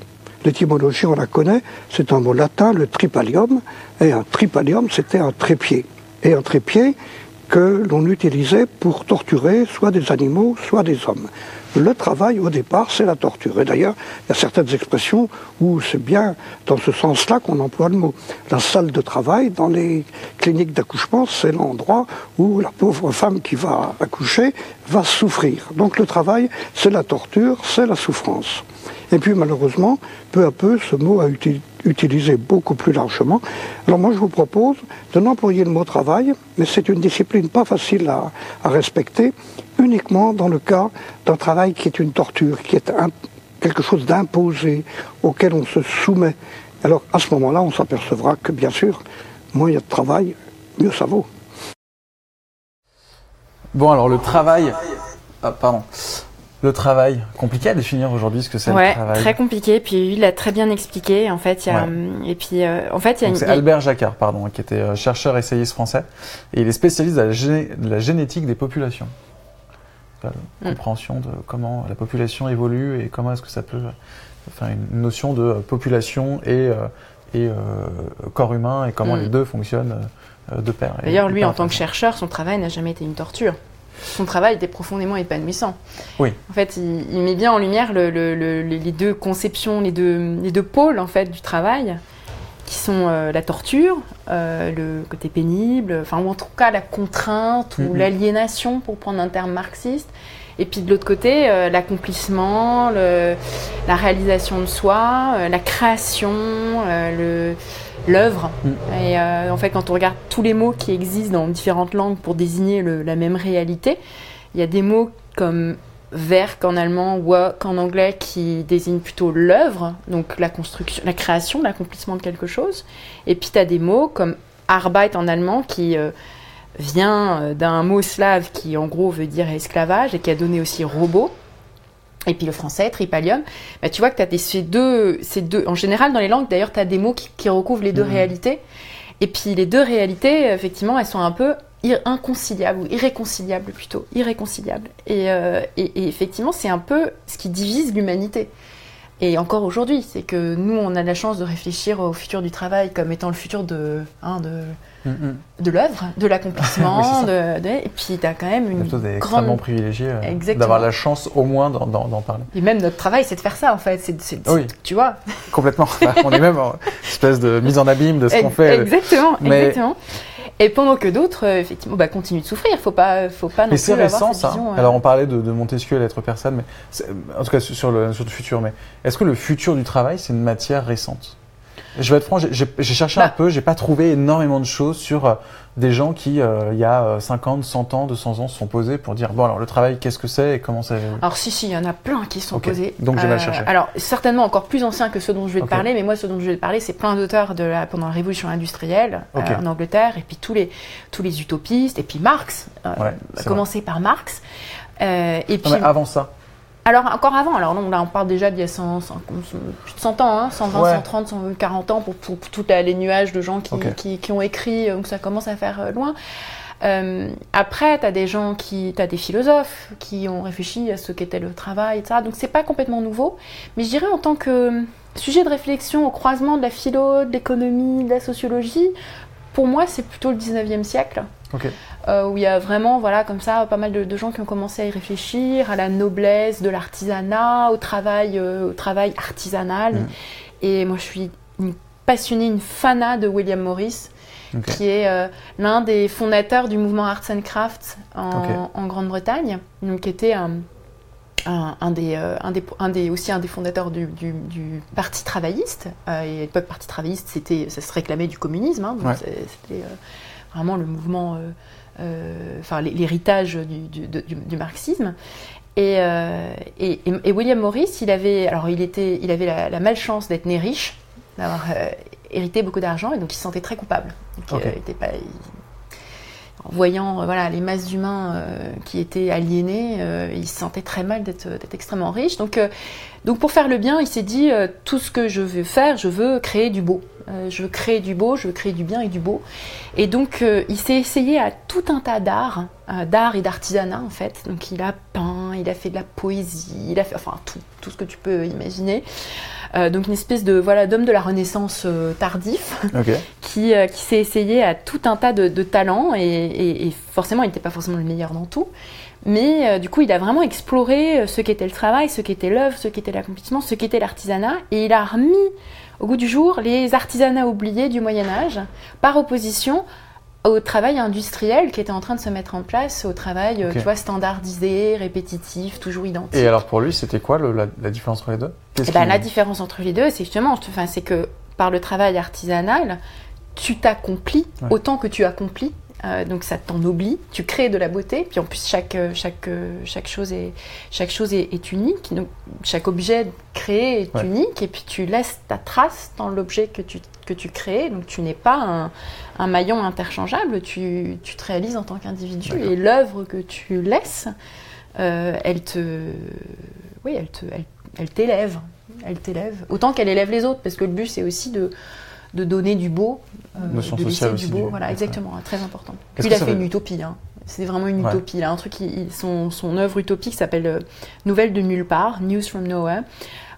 L'étymologie, on la connaît, c'est un mot latin, le tripalium, et un tripalium, c'était un trépied. Et un trépied, que l'on utilisait pour torturer soit des animaux, soit des hommes. Le travail, au départ, c'est la torture. Et d'ailleurs, il y a certaines expressions où c'est bien dans ce sens-là qu'on emploie le mot. La salle de travail, dans les cliniques d'accouchement, c'est l'endroit où la pauvre femme qui va accoucher va souffrir. Donc le travail, c'est la torture, c'est la souffrance. Et puis malheureusement, peu à peu, ce mot a été utilisé beaucoup plus largement. Alors moi, je vous propose de n'employer le mot travail, mais c'est une discipline pas facile à, respecter, uniquement dans le cas d'un travail qui est une torture, qui est quelque chose d'imposé, auquel on se soumet. Alors à ce moment-là, on s'apercevra que bien sûr, moins il y a de travail, mieux ça vaut. Bon, alors le travail. Ah, pardon. Le travail, compliqué à définir aujourd'hui ce que c'est le travail. très compliqué. Puis il l'a très bien expliqué. En fait, il y a, et puis euh, en fait, il y a une... C'est Albert Jacquard, pardon, qui était euh, chercheur essayiste français, et il est spécialiste de la, génétique des populations, la mm. compréhension de comment la population évolue et comment est-ce que ça peut, enfin une notion de population et et corps humain et comment mm. les deux fonctionnent de pair. D'ailleurs, lui, en tant que chercheur, son travail n'a jamais été une torture son travail était profondément épanouissant. Oui. En fait, il, met bien en lumière les deux conceptions, les deux, les deux pôles en fait du travail, qui sont euh, la torture, euh, le côté pénible, enfin ou en tout cas la contrainte ou mm-hmm. l'aliénation, pour prendre un terme marxiste. Et puis de l'autre côté, euh, l'accomplissement, la réalisation de soi, la création, le l'œuvre. Mm. Et euh, en fait, quand on regarde tous les mots qui existent dans différentes langues pour désigner la même réalité, il y a des mots comme Werk en allemand, work en anglais qui désignent plutôt l'œuvre, donc la construction, la création, l'accomplissement de quelque chose. Et puis tu as des mots comme Arbeit en allemand qui euh, vient euh, d'un mot slave qui en gros veut dire esclavage et qui a donné aussi robot et puis le français, tripalium, bah, tu vois que tu as des, ces, deux, ces deux. En général, dans les langues, d'ailleurs, tu as des mots qui, recouvrent les deux mmh. réalités. Et puis les deux réalités, effectivement, elles sont un peu inconciliables, ou irréconciliables plutôt, irréconciliables. Et, euh, et, et effectivement, c'est un peu ce qui divise l'humanité. Et encore aujourd'hui, c'est que nous, on a la chance de réfléchir au futur du travail comme étant le futur de, hein, de, mm, mm. de l'œuvre, de l'accomplissement. (laughs) et puis, tu as quand même une. grande... extrêmement privilégié euh, d'avoir la chance au moins d'en parler. Et même notre travail, c'est de faire ça, en fait. C'est, oui. Tu vois Complètement. (laughs) On est même en espèce de mise en abîme de ce qu'on fait. Exactement, exactement. Et pendant que d'autres, euh, effectivement, bah, continuent de souffrir. Faut pas, faut pas non mais c'est récent, ça. Euh. Alors, on parlait de, de Montesquieu et l'être personne, mais en tout cas sur le, sur le futur. Mais est-ce que le futur du travail, c'est une matière récente? Je vais être franc, j'ai cherché un bah. peu, j'ai pas trouvé énormément de choses sur euh, des gens qui, euh, il y a 50, 100 ans, 200 ans, se sont posés pour dire bon alors le travail, qu'est-ce que c'est et comment ça. Alors si si, il y en a plein qui se sont posés. Donc je vais euh, chercher. Alors certainement encore plus anciens que ceux dont je vais te parler, mais moi ceux dont je vais te parler, c'est plein d'auteurs de la pendant la Révolution industrielle en Angleterre et puis tous les tous les utopistes et puis Marx, ouais, commencer par Marx. et puis avant ça. Alors, encore avant, alors non, là on parle déjà d'il y a 100, plus de 100 ans, hein, 120, 130, 140 ans pour, pour, tous les nuages de gens qui, qui, ont écrit, donc ça commence à faire euh, loin. Euh, après, tu as des gens qui, tu as des philosophes qui ont réfléchi à ce qu'était le travail, etc. Donc c'est pas complètement nouveau, mais je dirais en tant que sujet de réflexion au croisement de la philo, de l'économie, de la sociologie, pour moi c'est plutôt le 19e siècle. Euh, où il y a vraiment, voilà, comme ça, pas mal de, gens qui ont commencé à y réfléchir, à la noblesse de l'artisanat, au travail, euh, au travail artisanal. Mm. Et moi, je suis une passionnée, une fana de William Morris, qui est euh, l'un des fondateurs du mouvement Arts and Crafts en, Grande-Bretagne, qui était un, un, des, un, des, aussi un des fondateurs du, Parti travailliste. et à l'époque, Parti travailliste, c'était, ça se réclamait du communisme. Hein, c'était vraiment le mouvement, euh, euh, enfin l'héritage du, marxisme. Euh, et, et, William Morris, il avait, alors il était, il avait la, malchance d'être né riche, d'avoir hérité beaucoup d'argent, et donc il se sentait très coupable. était pas, en voyant voilà, les masses d'humains qui étaient aliénés, il se sentait très mal d'être extrêmement riche. Donc, donc pour faire le bien, il s'est dit, tout ce que je veux faire, je veux créer du beau. Euh, je veux créer du beau, je veux créer du bien et du beau. Et donc, euh, il s'est essayé à tout un tas d'art, euh, d'art et d'artisanat en fait. Donc, il a peint, il a fait de la poésie, il a fait, enfin, tout, tout ce que tu peux imaginer. donc, une espèce de voilà d'homme de la Renaissance tardif (laughs) qui, qui s'est essayé à tout un tas de, talents et, et, forcément, il n'était pas forcément le meilleur dans tout. Mais du coup, il a vraiment exploré ce qu'était le travail, ce qu'était l'œuvre, ce qu'était l'accomplissement, ce qu'était l'artisanat, et il a remis au goût du jour les artisanats oubliés du Moyen Âge, par opposition au travail industriel qui était en train de se mettre en place, au travail euh, tu vois, standardisé, répétitif, toujours identique. Et alors pour lui, c'était quoi la, différence entre les deux? Eh ben, La différence entre les deux, c'est justement, enfin, c'est que par le travail artisanal, tu t'accomplis autant que tu accomplis euh, donc ça t'en oublie, tu crées de la beauté, puis en plus chaque, euh, chaque, euh, chaque chose, est, chaque chose est, unique, donc chaque objet créé est unique, et puis tu laisses ta trace dans l'objet que tu, que tu crées, donc tu n'es pas un, un, maillon interchangeable, tu, tu, te réalises en tant qu'individu, et l'œuvre que tu laisses, elle te... Oui, elle te... Elle, t'élève, elle t'élève, autant qu'elle élève les autres, parce que le but c'est aussi de, de donner du beau, euh, de laisser du beau. Voilà, exactement, très important. Puis il a fait une utopie. Hein. C'est vraiment une utopie. Il a un truc, son, son œuvre utopique s'appelle euh, Nouvelle de nulle part, News from Nowhere,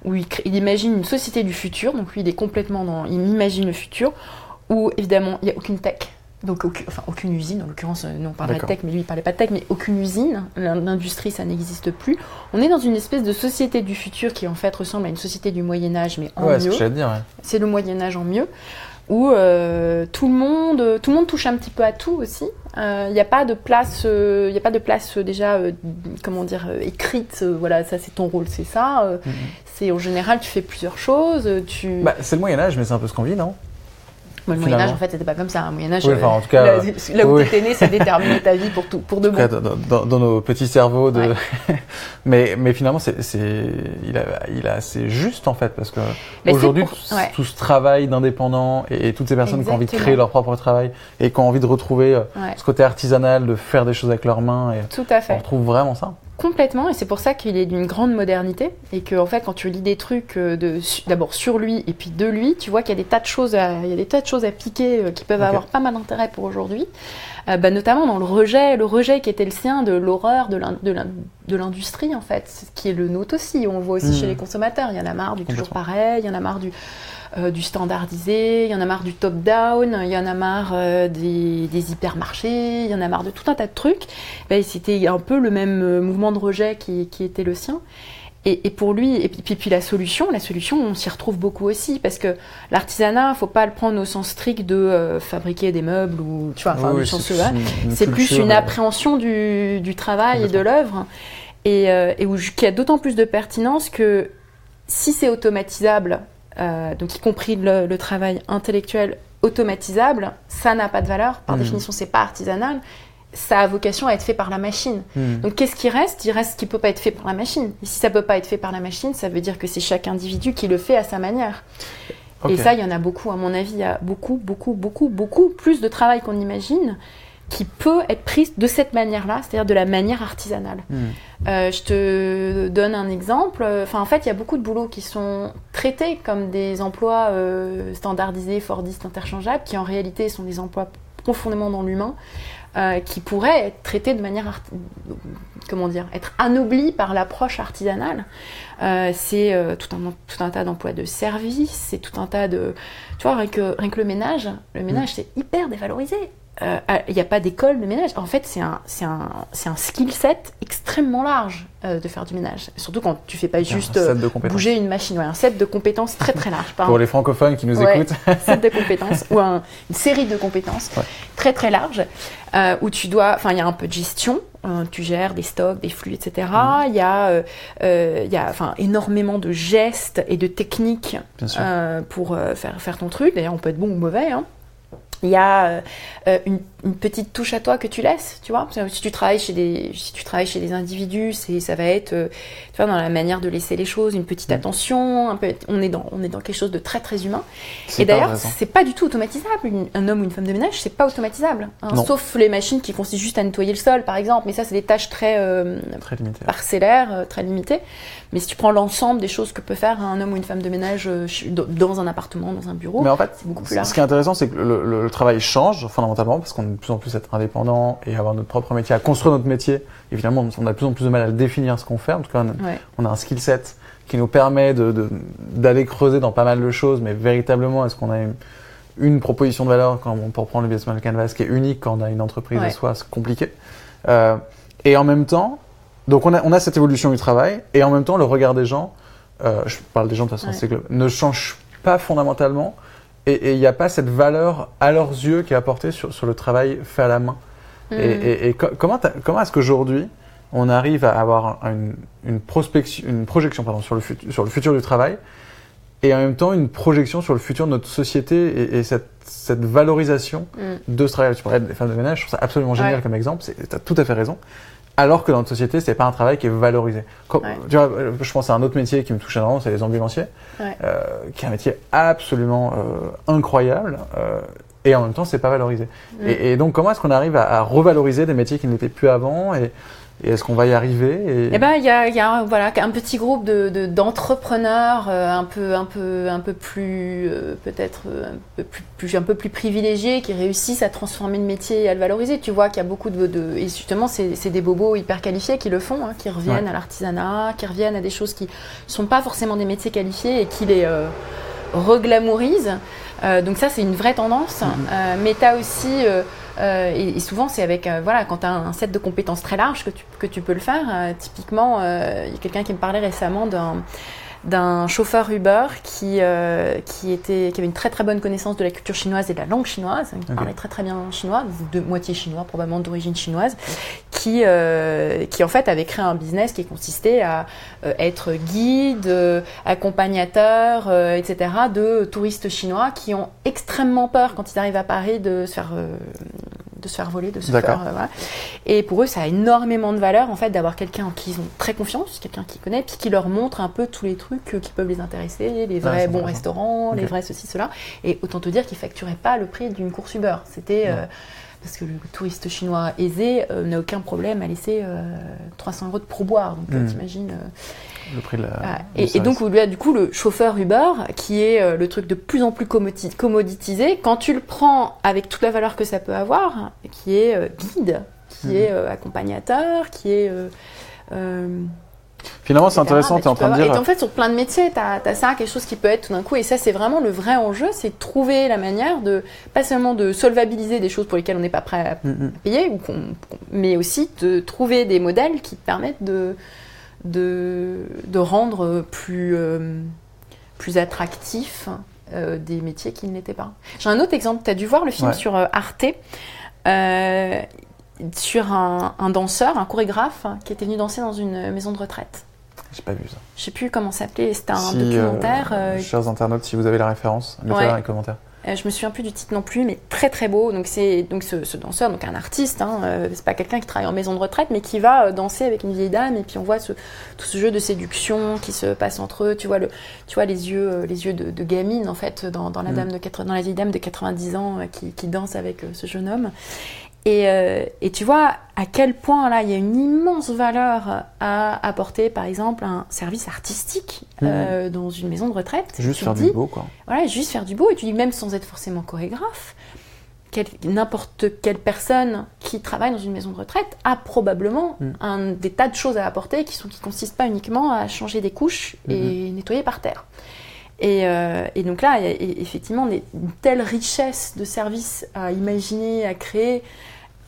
où il, il, imagine une société du futur. Donc lui, il est complètement dans. Il imagine le futur, où évidemment, il n'y a aucune tech. Donc, aucune, enfin, aucune usine, en l'occurrence, nous on parlait de tech, mais lui il parlait pas de tech, mais aucune usine, l'industrie ça n'existe plus. On est dans une espèce de société du futur qui en fait ressemble à une société du Moyen-Âge, mais en ouais, mieux. C'est le Moyen-Âge en mieux où euh, tout le monde tout le monde touche un petit peu à tout aussi. Il euh, n'y a pas de place, il euh, a pas de place déjà, comment dire, écrite. voilà, ça c'est ton rôle, c'est ça. Mm-hmm. C'est en général, tu fais plusieurs choses. Tu. Bah, c'est le Moyen Âge, mais c'est un peu ce qu'on vit, non? Le Moyen Âge, en fait, c'était pas comme ça. Le Moyen Âge, en tout cas, là, où tu étais né, ça déterminait ta vie pour tout, pour de bon. Dans, dans, nos petits cerveaux, de... (laughs) mais, mais finalement, c'est, il a, il a assez juste en fait, parce que aujourd'hui, tout, ce travail d'indépendant et, toutes ces personnes qui ont envie de créer leur propre travail et qui ont envie de retrouver euh, ce côté artisanal, de faire des choses avec leurs mains, et tout à fait. On retrouve vraiment ça. Complètement, et c'est pour ça qu'il est d'une grande modernité, et que en fait, quand tu lis des trucs euh, d'abord sur lui et puis de lui, tu vois qu'il y a des tas de choses, à, il y a des tas de choses à piquer euh, qui peuvent avoir pas mal d'intérêt pour aujourd'hui, euh, bah, notamment dans le rejet, le rejet qui était le sien de l'horreur, de, l'industrie en fait, qui est le nôtre aussi. On le voit aussi chez les consommateurs. Il y en a marre du toujours pareil, il y en a marre du, du standardisé, il y en a marre du top-down, il y en a marre des, des, hypermarchés, il y en a marre de tout un tas de trucs. Ben, C'était un peu le même mouvement de rejet qui, qui était le sien. Et, pour lui, et puis, puis, la solution, la solution, on s'y retrouve beaucoup aussi, parce que l'artisanat, faut pas le prendre au sens strict de euh, fabriquer des meubles ou tu vois, enfin, c'est plus une euh, appréhension du, du travail et de l'œuvre, et, euh, et où, qui a d'autant plus de pertinence que si c'est automatisable, donc y compris le, travail intellectuel automatisable, ça n'a pas de valeur. Par mmh. définition, c'est pas artisanal ça a vocation à être fait par la machine. Hmm. Donc qu'est-ce qui reste? Il reste ce qui peut pas être fait par la machine. Et si ça peut pas être fait par la machine, ça veut dire que c'est chaque individu qui le fait à sa manière. Et ça, il y en a beaucoup, à mon avis, il y a beaucoup, beaucoup, beaucoup, beaucoup plus de travail qu'on imagine qui peut être pris de cette manière-là, c'est-à-dire de la manière artisanale. Hmm. Euh, je te donne un exemple. Enfin, en fait, il y a beaucoup de boulots qui sont traités comme des emplois euh, standardisés, fordistes, interchangeables, qui en réalité sont des emplois profondément dans l'humain. Euh, qui pourrait être traité de manière, comment dire, être anobli par l'approche artisanale. C'est tout, un, tout un tas d'emplois de service, c'est tout un tas de... Tu vois, rien que, rien que le ménage, le ménage mm. c'est hyper dévalorisé. Euh, il n'y a pas d'école de ménage. En fait, c'est un, un, un skill set extrêmement large euh, de faire du ménage. Surtout quand tu fais pas juste euh, bouger une machine. Ouais, un set de compétences très très large. Pour les francophones qui nous écoutent. un set de compétences (laughs) ou une série de compétences très très large où tu dois. Enfin, il y a un peu de gestion. Hein, tu gères des stocks, des flux, etc. Mm. Il y a, y a enfin, énormément de gestes et de techniques pour faire, faire ton truc. D'ailleurs, on peut être bon ou mauvais. Hein. Il y a euh, une, petite touche à toi que tu laisses, tu vois. Si tu travailles chez des, si tu travailles chez des individus, c'est, ça va être, euh, tu vois, dans la manière de laisser les choses, une petite mm. attention. Un peu, on est dans, on est dans quelque chose de très très humain. Et d'ailleurs, c'est pas du tout automatisable. un homme ou une femme de ménage, c'est pas automatisable, hein. sauf les machines qui consistent juste à nettoyer le sol, par exemple. Mais ça, c'est des tâches très, euh, très parcellaires, très limitées. Mais si tu prends l'ensemble des choses que peut faire un homme ou une femme de ménage dans un appartement, dans un bureau, mais en fait, c'est beaucoup plus large. Ce qui est intéressant, c'est que le travail change fondamentalement parce qu'on de plus en plus être indépendant et avoir notre propre métier, à construire notre métier. Évidemment, on a de plus en plus de mal à définir ce qu'on fait. En tout cas, on a un skill set qui nous permet d'aller de, creuser dans pas mal de choses, mais véritablement, est-ce qu'on a une, proposition de valeur quand on, pour prendre le business canvas qui est unique quand on a une entreprise à soi, c'est compliqué. Euh, et en même temps, donc on a, on a cette évolution du travail et en même temps, le regard des gens, euh, je parle des gens de toute façon, c'est que ne change pas fondamentalement et il n'y a pas cette valeur à leurs yeux qui est apportée sur, sur le travail fait à la main. Et, mm. et, comment, comment est-ce qu'aujourd'hui on arrive à avoir une, une, prospection, une projection pardon, sur, le futur, sur le futur du travail et en même temps une projection sur le futur de notre société et, cette, cette, valorisation mm. de ce travail. Tu parlais des femmes de ménage, je trouve ça absolument génial comme exemple, tu as tout à fait raison alors que dans notre société, c'est pas un travail qui est valorisé. Tu vois, je pense à un autre métier qui me touche énormément, c'est les ambulanciers, euh, qui est un métier absolument euh, incroyable, euh, et en même temps, c'est pas valorisé. Mm. Et, et, donc, comment est-ce qu'on arrive à, à, revaloriser des métiers qui n'étaient plus avant et, et est-ce qu'on va y arriver et... Eh ben, il y a, y a voilà un petit groupe de, d'entrepreneurs euh, un peu un peu un peu plus euh, peut-être euh, un peu plus, un peu plus privilégiés qui réussissent à transformer le métier et à le valoriser. Tu vois qu'il y a beaucoup de, de et justement c'est, des bobos hyper qualifiés qui le font, hein, qui reviennent à l'artisanat, qui reviennent à des choses qui sont pas forcément des métiers qualifiés et qui les reglamourisent. donc ça c'est une vraie tendance. Mm-hmm. mais tu as aussi euh, et, souvent, c'est avec, euh, voilà, quand tu un set de compétences très large que tu, que tu peux le faire. Euh, typiquement, il y a quelqu'un qui me parlait récemment d'un d'un chauffeur Uber qui, euh, qui, était, qui avait une très très bonne connaissance de la culture chinoise et de la langue chinoise. Il parlait très très bien chinois, de moitié chinois, probablement d'origine chinoise, qui, euh, qui en fait avait créé un business qui consistait à euh, être guide, accompagnateur, etc. de touristes chinois qui ont extrêmement peur quand ils arrivent à Paris de se faire de se faire voler, de se faire. Euh, Et pour eux, ça a énormément de valeur en fait d'avoir quelqu'un en qui ils ont très confiance, quelqu'un qui connaît, puis qui leur montre un peu tous les trucs euh, qui peuvent les intéresser, les vrais bons restaurants, les vrais ceci, cela. Et autant te dire qu'ils facturaient pas le prix d'une course Uber. C'était euh, parce que le touriste chinois aisé n'a aucun problème à laisser 300 euros de pourboire. Donc hmm. t'imagines. Le prix de la. et, donc, du coup, le chauffeur Uber, qui est euh, le truc de plus en plus commoditisé, quand tu le prends avec toute la valeur que ça peut avoir, qui est euh, guide, qui est hmm. euh, accompagnateur, qui est Finalement, c'est intéressant, tu es en train de dire. Et en fait, sur plein de métiers, tu as, ça, quelque chose qui peut être tout d'un coup. Et ça, c'est vraiment le vrai enjeu c'est de trouver la manière de, pas seulement de solvabiliser des choses pour lesquelles on n'est pas prêt à, mm. payer, ou mais aussi de trouver des modèles qui permettent de, de, de rendre plus, euh, plus attractifs euh, des métiers qui ne l'étaient pas. J'ai un autre exemple. Tu as dû voir le film sur euh, Arte. sur un, un, danseur, un chorégraphe qui était venu danser dans une maison de retraite. J'ai pas vu ça. Je sais plus comment s'appelait, c'était un documentaire. Chers internautes, si vous avez la référence, mettez-la dans les commentaires. Euh, je me souviens plus du titre non plus, mais très très beau. Donc c'est donc ce, danseur, donc un artiste. Hein, c'est pas quelqu'un qui travaille en maison de retraite, mais qui va danser avec une vieille dame. Et puis on voit ce, tout ce jeu de séduction qui se passe entre eux. Tu vois le, tu vois les yeux, les yeux de, gamine en fait dans, la mm. dame de dans la vieille dame de 90 ans qui, qui danse avec ce jeune homme. Euh, et, tu vois à quel point là il y a une immense valeur à apporter par exemple un service artistique mmh. euh, dans une maison de retraite. Juste faire du beau quoi. Voilà, juste faire du beau et tu dis même sans être forcément chorégraphe, n'importe quelle personne qui travaille dans une maison de retraite a probablement mmh. un, des tas de choses à apporter qui ne qui consistent pas uniquement à changer des couches et mmh. nettoyer par terre. Et, euh, et, donc là, il y a effectivement une telle richesse de services à imaginer, à créer,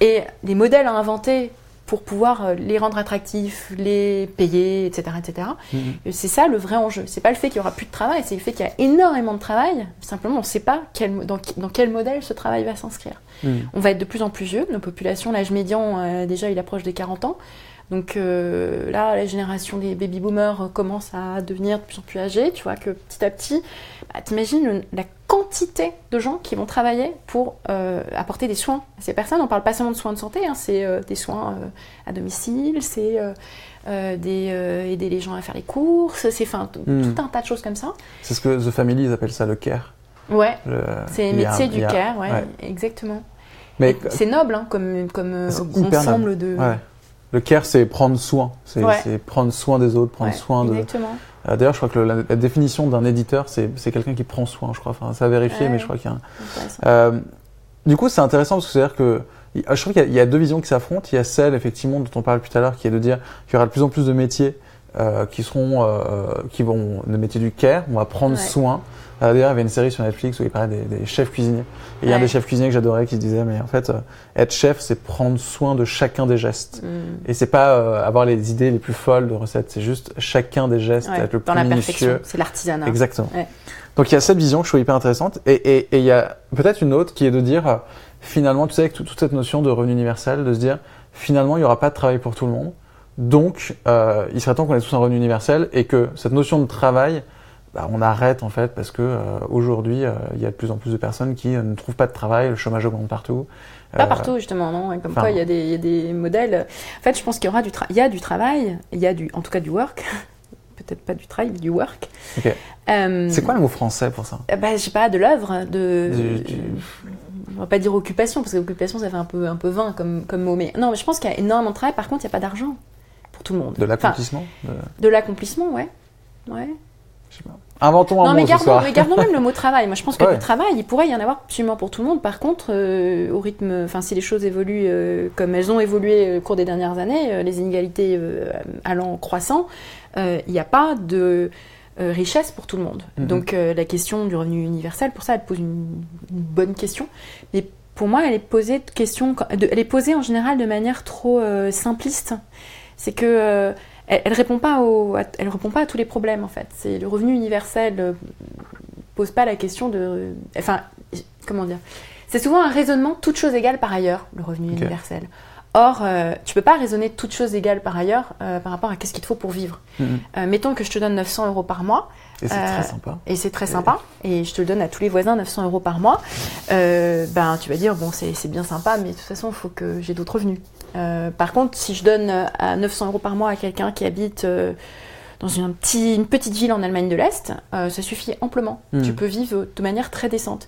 et des modèles à inventer pour pouvoir euh, les rendre attractifs, les payer, etc. etc. Mm-hmm. C'est ça le vrai enjeu. C'est pas le fait qu'il y aura plus de travail, c'est le fait qu'il y a énormément de travail. Simplement, on ne sait pas quel, dans, quel modèle ce travail va s'inscrire. Mm. On va être de plus en plus vieux. Nos populations, l'âge médian, euh, déjà, il approche des 40 ans. Donc euh, là, la génération des baby boomers commence à devenir de plus en plus âgée. Tu vois que petit à petit, bah, t'imagines la quantité de gens qui vont travailler pour euh, apporter des soins à ces personnes. On parle pas seulement de soins de santé, hein, c'est euh, des soins à domicile, c'est aider les gens à faire les courses, c'est enfin hmm. tout un tas de choses comme ça. C'est ce que The Family ils appellent ça le care. Ouais. C'est métier du care, ouais, exactement. Mais c'est noble hein, comme comme ensemble de. Le care, c'est prendre soin. C'est prendre soin des autres, prendre soin de. Exactement. Euh, d'ailleurs, je crois que la, définition d'un éditeur, c'est quelqu'un qui prend soin, je crois. Enfin, ça a vérifié, mais je crois qu'il y a un. Euh, du coup, c'est intéressant parce que c'est-à-dire que je trouve qu'il y, a deux visions qui s'affrontent. Il y a celle, effectivement, dont on parlait tout à l'heure, qui est de dire qu'il y aura de plus en plus de métiers euh, qui seront, euh, qui vont, le métier du care. On va prendre soin. Euh, d'ailleurs, il y avait une série sur Netflix où il parlait des, chefs cuisiniers. Et il y a un des chefs cuisiniers que j'adorais qui se disait, mais en fait, euh, être chef, c'est prendre soin de chacun des gestes. Mm. Et c'est pas euh, avoir les idées les plus folles de recettes, c'est juste chacun des gestes, être le plus la minutieux. C'est l'artisanat. Exactement. Donc il y a cette vision que je trouve hyper intéressante. Et, et, et il y a peut-être une autre qui est de dire, finalement, tu sais, avec toute cette notion de revenu universel, de se dire, finalement, il n'y aura pas de travail pour tout le monde. Donc, euh, il serait temps qu'on ait tous un revenu universel et que cette notion de travail, bah, on arrête en fait parce que euh, aujourd'hui euh, il y a de plus en plus de personnes qui euh, ne trouvent pas de travail, le chômage augmente partout. Pas partout justement, non. Comme quoi il y, a des, y, a des modèles. En fait, je pense qu'il y aura du, il y a du travail, il y a du, en tout cas du work. (laughs) Peut-être pas du travail, mais du work. c'est quoi le mot français pour ça? bah, Je sais pas, de l'œuvre, de. On va pas dire occupation parce que occupation ça fait un peu un peu vain comme comme mot, mais non, mais je pense qu'il y a énormément de travail. Par contre, il n'y a pas d'argent pour tout le monde. De l'accomplissement? de, de l'accomplissement, ouais, ouais. Je sais pas. Inventons un non, mot mais gardons, mais gardons même le mot travail. Moi, je pense que le travail, il pourrait y en avoir absolument pour tout le monde. Par contre, euh, au rythme, enfin, si les choses évoluent euh, comme elles ont évolué euh, au cours des dernières années, les inégalités allant croissant, il n'y a pas de richesse pour tout le monde. Mhm. Donc, la question du revenu universel, pour ça, elle pose une, bonne question. Mais pour moi, elle est posée de question, elle est posée en général de manière trop simpliste. C'est que elle, elle répond pas au, elle répond pas à tous les problèmes en fait. C'est le revenu universel euh, pose pas la question de, enfin, comment dire. C'est souvent un raisonnement toute chose égale par ailleurs le revenu universel. Or, euh, tu peux pas raisonner toute chose égale par ailleurs euh, par rapport à qu'est-ce qu'il te faut pour vivre. Mm-hmm. mettons que je te donne 900 euros par mois. Et c'est très sympa. Et c'est très sympa. Et je te le donne à tous les voisins 900 euros par mois. ben, tu vas dire bon, c'est bien sympa, mais de toute façon, il faut que j'ai d'autres revenus. Euh, par contre, si je donne euh, à 900 euros par mois à quelqu'un qui habite euh, dans une, une, petite ville en Allemagne de l'Est, ça suffit amplement. Hmm. Tu peux vivre de manière très décente.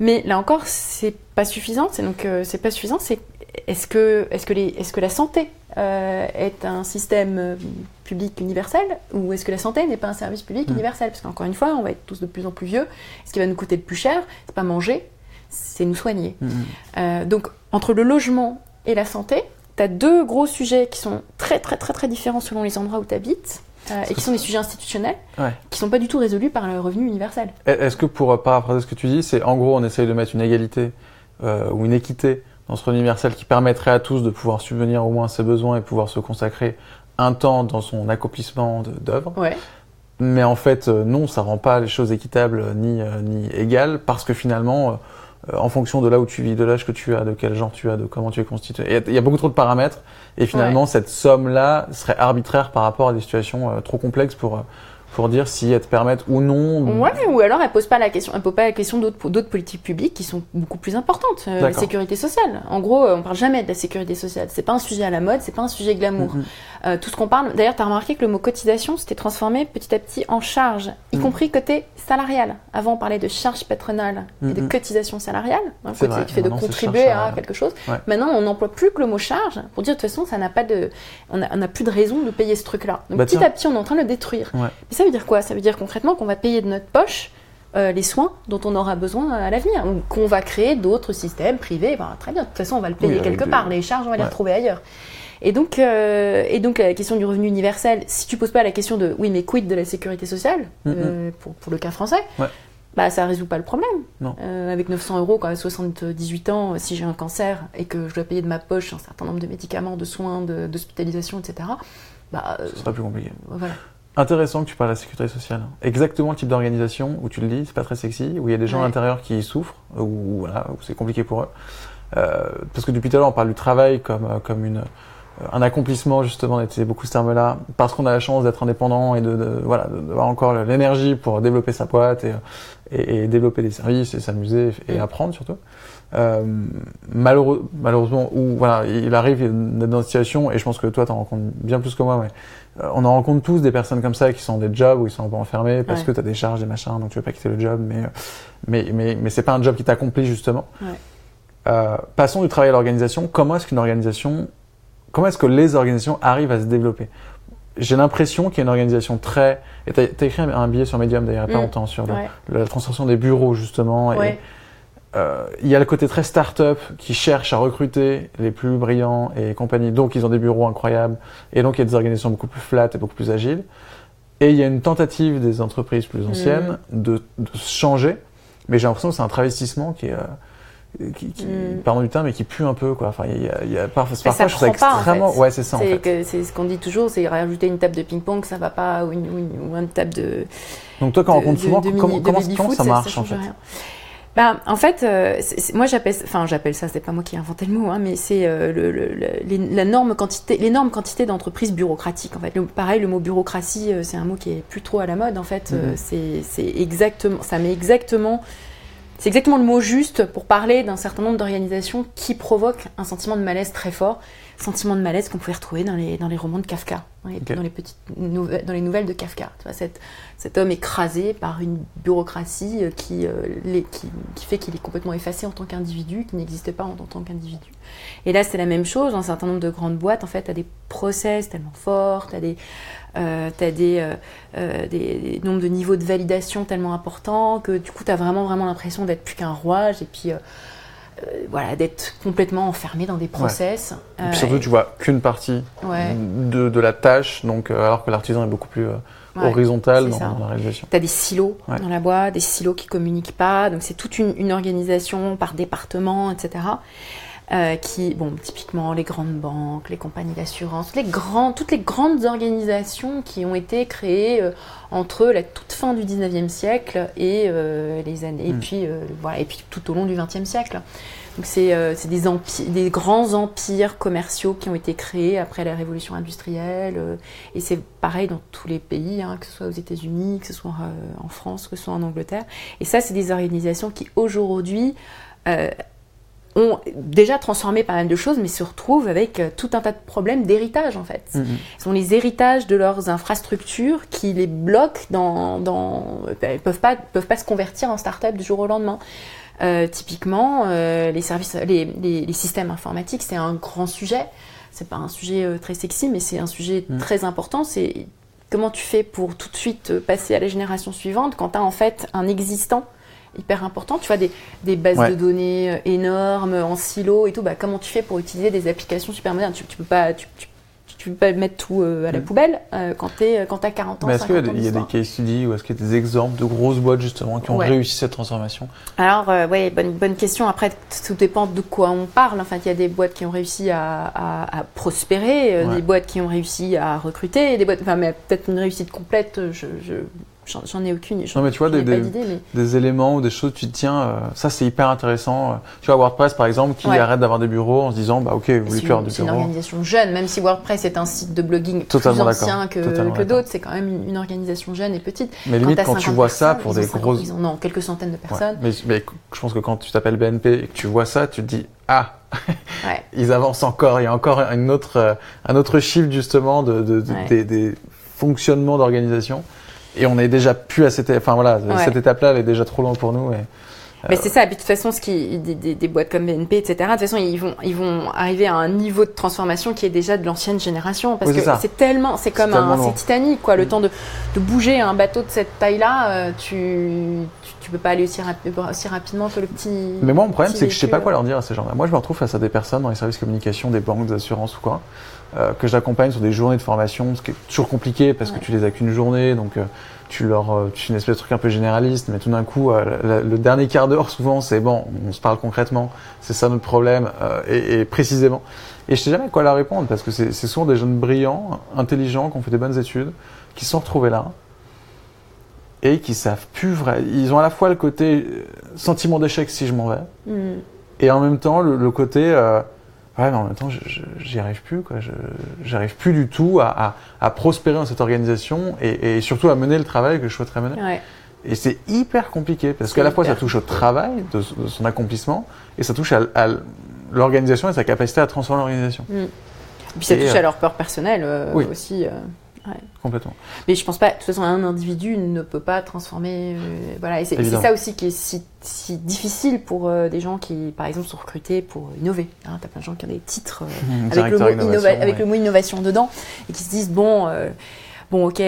Mais là encore, c'est pas suffisant. C'est donc c'est pas suffisant. C'est est-ce que est-ce que les est-ce que la santé est un système public universel ou est-ce que la santé n'est pas un service public hmm. universel? Parce qu'encore une fois, on va être tous de plus en plus vieux. Ce qui va nous coûter le plus cher, c'est pas manger, c'est nous soigner. Hmm. donc entre le logement et la santé, tu as deux gros sujets qui sont très très très très différents selon les endroits où tu habites. Euh, et qui sont des sujets institutionnels, Ouais. qui sont pas du tout résolus par le revenu universel. Est-ce que pour euh, paraphraser ce que tu dis, c'est en gros on essaye de mettre une égalité euh, ou une équité dans ce revenu universel qui permettrait à tous de pouvoir subvenir au moins à ses besoins et pouvoir se consacrer un temps dans son accomplissement d'œuvre. Ouais. Mais en fait, non, ça rend pas les choses équitables ni, ni égales parce que finalement, en fonction de là où tu vis, de l'âge que tu as, de quel genre tu as, de comment tu es constitué, il y a- il y, a beaucoup trop de paramètres. Et finalement, cette somme-là serait arbitraire par rapport à des situations euh, trop complexes pour, euh, pour dire si elles te permettent ou non. Ouais, ou alors elle pose pas la question, elle pose pas la question d'autres d'autres politiques publiques qui sont beaucoup plus importantes. Euh, la sécurité sociale. En gros, euh, on parle jamais de la sécurité sociale. C'est pas un sujet à la mode, c'est pas un sujet glamour. Mhm. Euh, tout ce qu'on parle. D'ailleurs, tu as remarqué que le mot cotisation s'était transformé petit à petit en charge, y Mhm. compris côté salarial. Avant, on parlait de charge patronale et de Mhm. cotisation salariale, hein, C'est côté vrai, qui fait de maintenant, contribuer à quelque chose. Ouais. Maintenant, on n'emploie plus que le mot charge pour dire de toute façon, ça n'a pas de, on n'a on n'a plus de raison de payer ce truc-là. Donc Bah, petit tiens. à petit, on est en train de le détruire. Ouais. Mais ça veut dire quoi? Ça veut dire concrètement qu'on va payer de notre poche euh, les soins dont on aura besoin à l'avenir, ou qu'on va créer d'autres systèmes privés. Ben, très bien, de toute façon, on va le payer Oui, quelque des- part. Les charges, on va les retrouver ailleurs. Et donc, euh, et donc la question du revenu universel, si tu poses pas la question de oui, mais quid de la sécurité sociale, Mhm. euh, pour, pour le cas français, Ouais. bah ça résout pas le problème. Avec 900 euros quand à 78 ans, si j'ai un cancer et que je dois payer de ma poche un certain nombre de médicaments, de soins, d'hospitalisation, etc. Bah Ce sera plus compliqué. voilà. Intéressant que tu parles de la sécurité sociale. Exactement le type d'organisation où tu le dis, c'est pas très sexy, où il y a des gens Ouais. à l'intérieur qui souffrent, où, voilà, où c'est compliqué pour eux. Euh, parce que depuis tout à l'heure, on parle du travail comme, euh, comme une, euh, un accomplissement, justement, d'utiliser beaucoup ce terme-là, parce qu'on a la chance d'être indépendant et de, de- voilà, d'avoir encore l'énergie pour développer sa boîte et, et, et développer des services et s'amuser et apprendre surtout. Euh, malheureux, malheureusement, où voilà, il arrive d'être dans une situation, et je pense que toi, t'en rencontres bien plus que moi, mais euh, on en rencontre tous des personnes comme ça qui sont des jobs où ils sont un peu enfermés parce Ouais. que tu as des charges, des machins, donc tu veux pas quitter le job, mais, euh, mais, mais, mais c'est pas un job qui t'accomplit justement. Ouais. Euh, passons du travail à l'organisation. Comment est-ce qu'une organisation, comment est-ce que les organisations arrivent à se développer? J'ai l'impression qu'il y a une organisation très. Et tu as, écrit un, billet sur Medium d'ailleurs il y a pas Mm. longtemps sur le- Ouais. la transformation des bureaux justement. et, Ouais. Euh, il y a le côté très start-up qui cherche à recruter les plus brillants et compagnie. Donc, ils ont des bureaux incroyables. Et donc, il y a des organisations beaucoup plus flat et beaucoup plus agiles. Et il y a une tentative des entreprises plus anciennes de, de changer. Mais j'ai l'impression que c'est un travestissement qui est, euh, qui, qui Mm. pardon du terme, mais qui pue un peu, quoi. Enfin, il y a, y a parfois, je trouve ça en extrêmement, fait. ouais, c'est ça, en C'est fait. que- c'est ce qu'on dit toujours, c'est rajouter une table de ping-pong, ça va pas, ou une, ou une- ou une table de. Donc, toi, quand on rencontre souvent, de comment, de comment, ça marche, en fait? Ben, en fait, euh, moi j'appelle, enfin j'appelle ça, c'est pas moi qui ai inventé le mot, hein, mais c'est euh, le, le- le- les- la norme quantité, l'énorme quantité d'entreprises bureaucratiques. En fait, Le- pareil, le mot bureaucratie, euh, c'est un mot qui est plus trop à la mode. En fait, Mhm. c'est c'est exactement, ça met exactement, c'est exactement le mot juste pour parler d'un certain nombre d'organisations qui provoquent un sentiment de malaise très fort, sentiment de malaise qu'on pouvait retrouver dans les dans les romans de Kafka, dans les, Ok. dans les petites nouvelles, dans les nouvelles de Kafka. Tu vois, cette, cet homme écrasé par une bureaucratie euh, qui, euh, les- qui, qui fait qu'il est complètement effacé en tant qu'individu, qui n'existe pas en tant qu'individu. Et là, c'est la même chose. Dans un certain nombre de grandes boîtes, en fait, tu as des process tellement forts, tu as, des, euh, des, des nombres de niveaux de validation tellement importants que du coup, tu as vraiment, vraiment l'impression d'être plus qu'un rouage et puis. Euh, voilà, d'être complètement enfermé dans des process. Et Euh, puis surtout, tu vois qu'une partie Ouais. de, de la tâche, donc, euh, alors que l'artisan est beaucoup plus euh, Ouais, horizontal dans, la réalisation. Tu as des silos Ouais. dans la boîte, des silos qui communiquent pas. Donc c'est toute une, une organisation par département, etc. euh, qui, bon, typiquement les grandes banques, les compagnies d'assurance, les grands, toutes les grandes organisations qui ont été créées euh, entre la toute fin du 19e siècle et euh, les années, et Mm. puis euh, voilà, et puis tout au long du 20e siècle. Donc c'est euh, c'est des, des grands empires commerciaux qui ont été créés après la révolution industrielle. euh, et c'est pareil dans tous les pays, hein, que ce soit aux États-Unis, que ce soit euh, en France, que ce soit en Angleterre. Et ça, c'est des organisations qui aujourd'hui euh, ont déjà transformé pas mal de choses, mais se retrouvent avec euh, tout un tas de problèmes d'héritage en fait. Mhm. Ce sont les héritages de leurs infrastructures qui les bloquent dans. dans euh, ils peuvent pas, peuvent pas se convertir en start-up du jour au lendemain. Euh, typiquement, euh, les, services, les, les- les systèmes informatiques, c'est un grand sujet. C'est pas un sujet très sexy, mais c'est un sujet Mm. très important. C'est comment tu fais pour tout de suite passer à la génération suivante quand tu as en fait un existant hyper important. Tu vois, des, des bases Ouais. de données euh, énormes, en silo et tout. Bah, comment tu fais pour utiliser des applications super modernes? Tu, tu peux pas, tu, tu, tu peux pas mettre tout euh, à la Mm. poubelle euh, quand t'es, quand t'as 40 ans, Mais est-ce qu'il y a 50 ans des, y a des d'histoire. case studies ou est-ce qu'il y a des exemples de grosses boîtes justement qui ont Ouais. réussi cette transformation? Alors, euh, ouais, bonne, bonne question. Après, tout dépend de quoi on parle. Enfin, il y a des boîtes qui ont réussi à, à- à prospérer, euh, Ouais. des boîtes qui ont réussi à recruter, des boîtes, enfin, mais peut-être une réussite complète, je, je, j'en, ai aucune. Non, mais tu vois, des- pas des- d'idée, mais des éléments ou des choses, tu te tiens, euh, ça c'est hyper intéressant. Euh, Tu vois, WordPress par exemple, qui Ouais. arrête d'avoir des bureaux en se disant, bah ok, vous voulez plus avoir de c'est une bureaux. organisation jeune, même si WordPress est un site de blogging Totalement plus ancien que, que d'autres, c'est quand même une, une organisation jeune et petite. Mais limite, quand tu 50 vois ça pour des 50 grosses. Ils ont, non, quelques centaines de Ouais. personnes. Mais, mais je pense que quand tu t'appelles BNP et que tu vois ça, tu te dis, ah, (laughs) Ouais. ils avancent encore. Il y a encore une autre, euh, un autre chiffre justement de, de- de- Ouais. des, des fonctionnements d'organisation. Et on est déjà plus à cette, enfin voilà, Ouais. cette étape-là, elle est déjà trop loin pour nous. Et, Mais c'est ça, et puis de toute façon, ce qui, des, des- des boîtes comme BNP, etc., de toute façon, ils vont, ils vont arriver à un niveau de transformation qui est déjà de l'ancienne génération. Parce Oui, que c'est tellement, c'est comme un, c'est Titanic, quoi. Le Mm. temps de, de bouger un bateau de cette taille-là, euh, tu, tu, tu peux pas aller aussi, rapi- aussi rapidement que le petit. Mais moi, mon problème, c'est que je sais pas quoi leur dire à ces gens-là. Moi, je me retrouve face à des personnes dans les services communication, des banques, des assurances ou quoi, euh, que j'accompagne sur des journées de formation, ce qui est toujours compliqué parce Ouais. que tu les as qu'une journée, donc euh, tu leur, euh, tu fais une espèce de truc un peu généraliste, mais tout d'un coup, euh, la- le dernier quart d'heure, souvent, c'est bon, on se parle concrètement, c'est ça notre problème, et, et précisément. Et je sais jamais quoi leur répondre parce que c'est souvent des jeunes brillants, intelligents, qui ont fait des bonnes études, qui se sont retrouvés là et qui savent plus vrai. Ils ont à la fois le côté sentiment d'échec si je m'en vais, Mm. et en même temps, le, le côté, ouais, mais en même temps, j'y arrive plus, quoi. J'arrive plus du tout à, à- à prospérer dans cette organisation et, et surtout à mener le travail que je souhaiterais mener. Ouais. Et c'est hyper compliqué parce qu'à la fois, ça touche au travail, de, de son accomplissement, et ça touche à, à l'organisation et sa capacité à transformer l'organisation. Et puis ça Et, touche euh, à leur peur personnelle euh, oui. aussi. euh. Complètement. Mais je pense pas, de toute façon, un individu ne peut pas transformer. euh, voilà, et c'est ça aussi qui est si, si difficile pour euh, des gens qui, par exemple, sont recrutés pour innover. Hein, T'as plein de gens qui ont des titres euh, (laughs) avec, le mot, avec le mot innovation dedans et qui se disent bon. Bon, ok,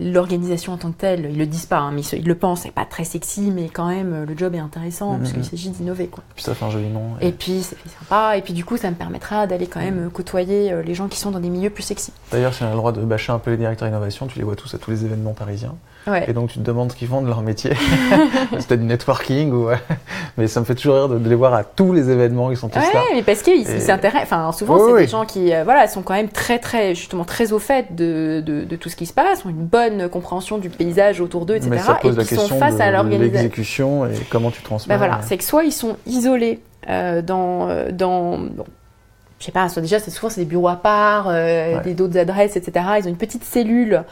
l'organisation en tant que telle, ils le disent pas, hein, mais ils, le pensent, c'est pas très sexy, mais quand même, le job est intéressant, Mhm. parce qu'il s'agit d'innover, quoi. Puis ça fait un joli nom. Et puis, c'est sympa, et puis du coup, ça me permettra d'aller quand même euh, côtoyer euh, les gens qui sont dans des milieux plus sexy. D'ailleurs, si on a le droit de bâcher un peu les directeurs innovation, tu les vois tous à tous les événements parisiens. Ouais. Et donc, tu te demandes ce qu'ils font de leur métier. (laughs) (laughs) peut-être du networking ou. Mais ça me fait toujours rire de, les voir à tous les événements, ils sont tous Ouais, là. mais parce qu'ils Et- s'intéressent. Enfin, souvent, c'est oui. des gens qui, euh, voilà, sont quand même très, très, justement, très au fait de, de, de tout ce qui se passe, ont une bonne compréhension du paysage autour d'eux, etc. Mais ça pose et la qui sont face à l'organisation. l'exécution et comment tu transmets. Ben voilà, c'est que soit ils sont isolés euh, dans, euh, dans, bon, je sais pas, soit déjà, c'est souvent c'est des bureaux à part, euh, Ouais. des d'autres adresses, etc. Ils ont une petite cellule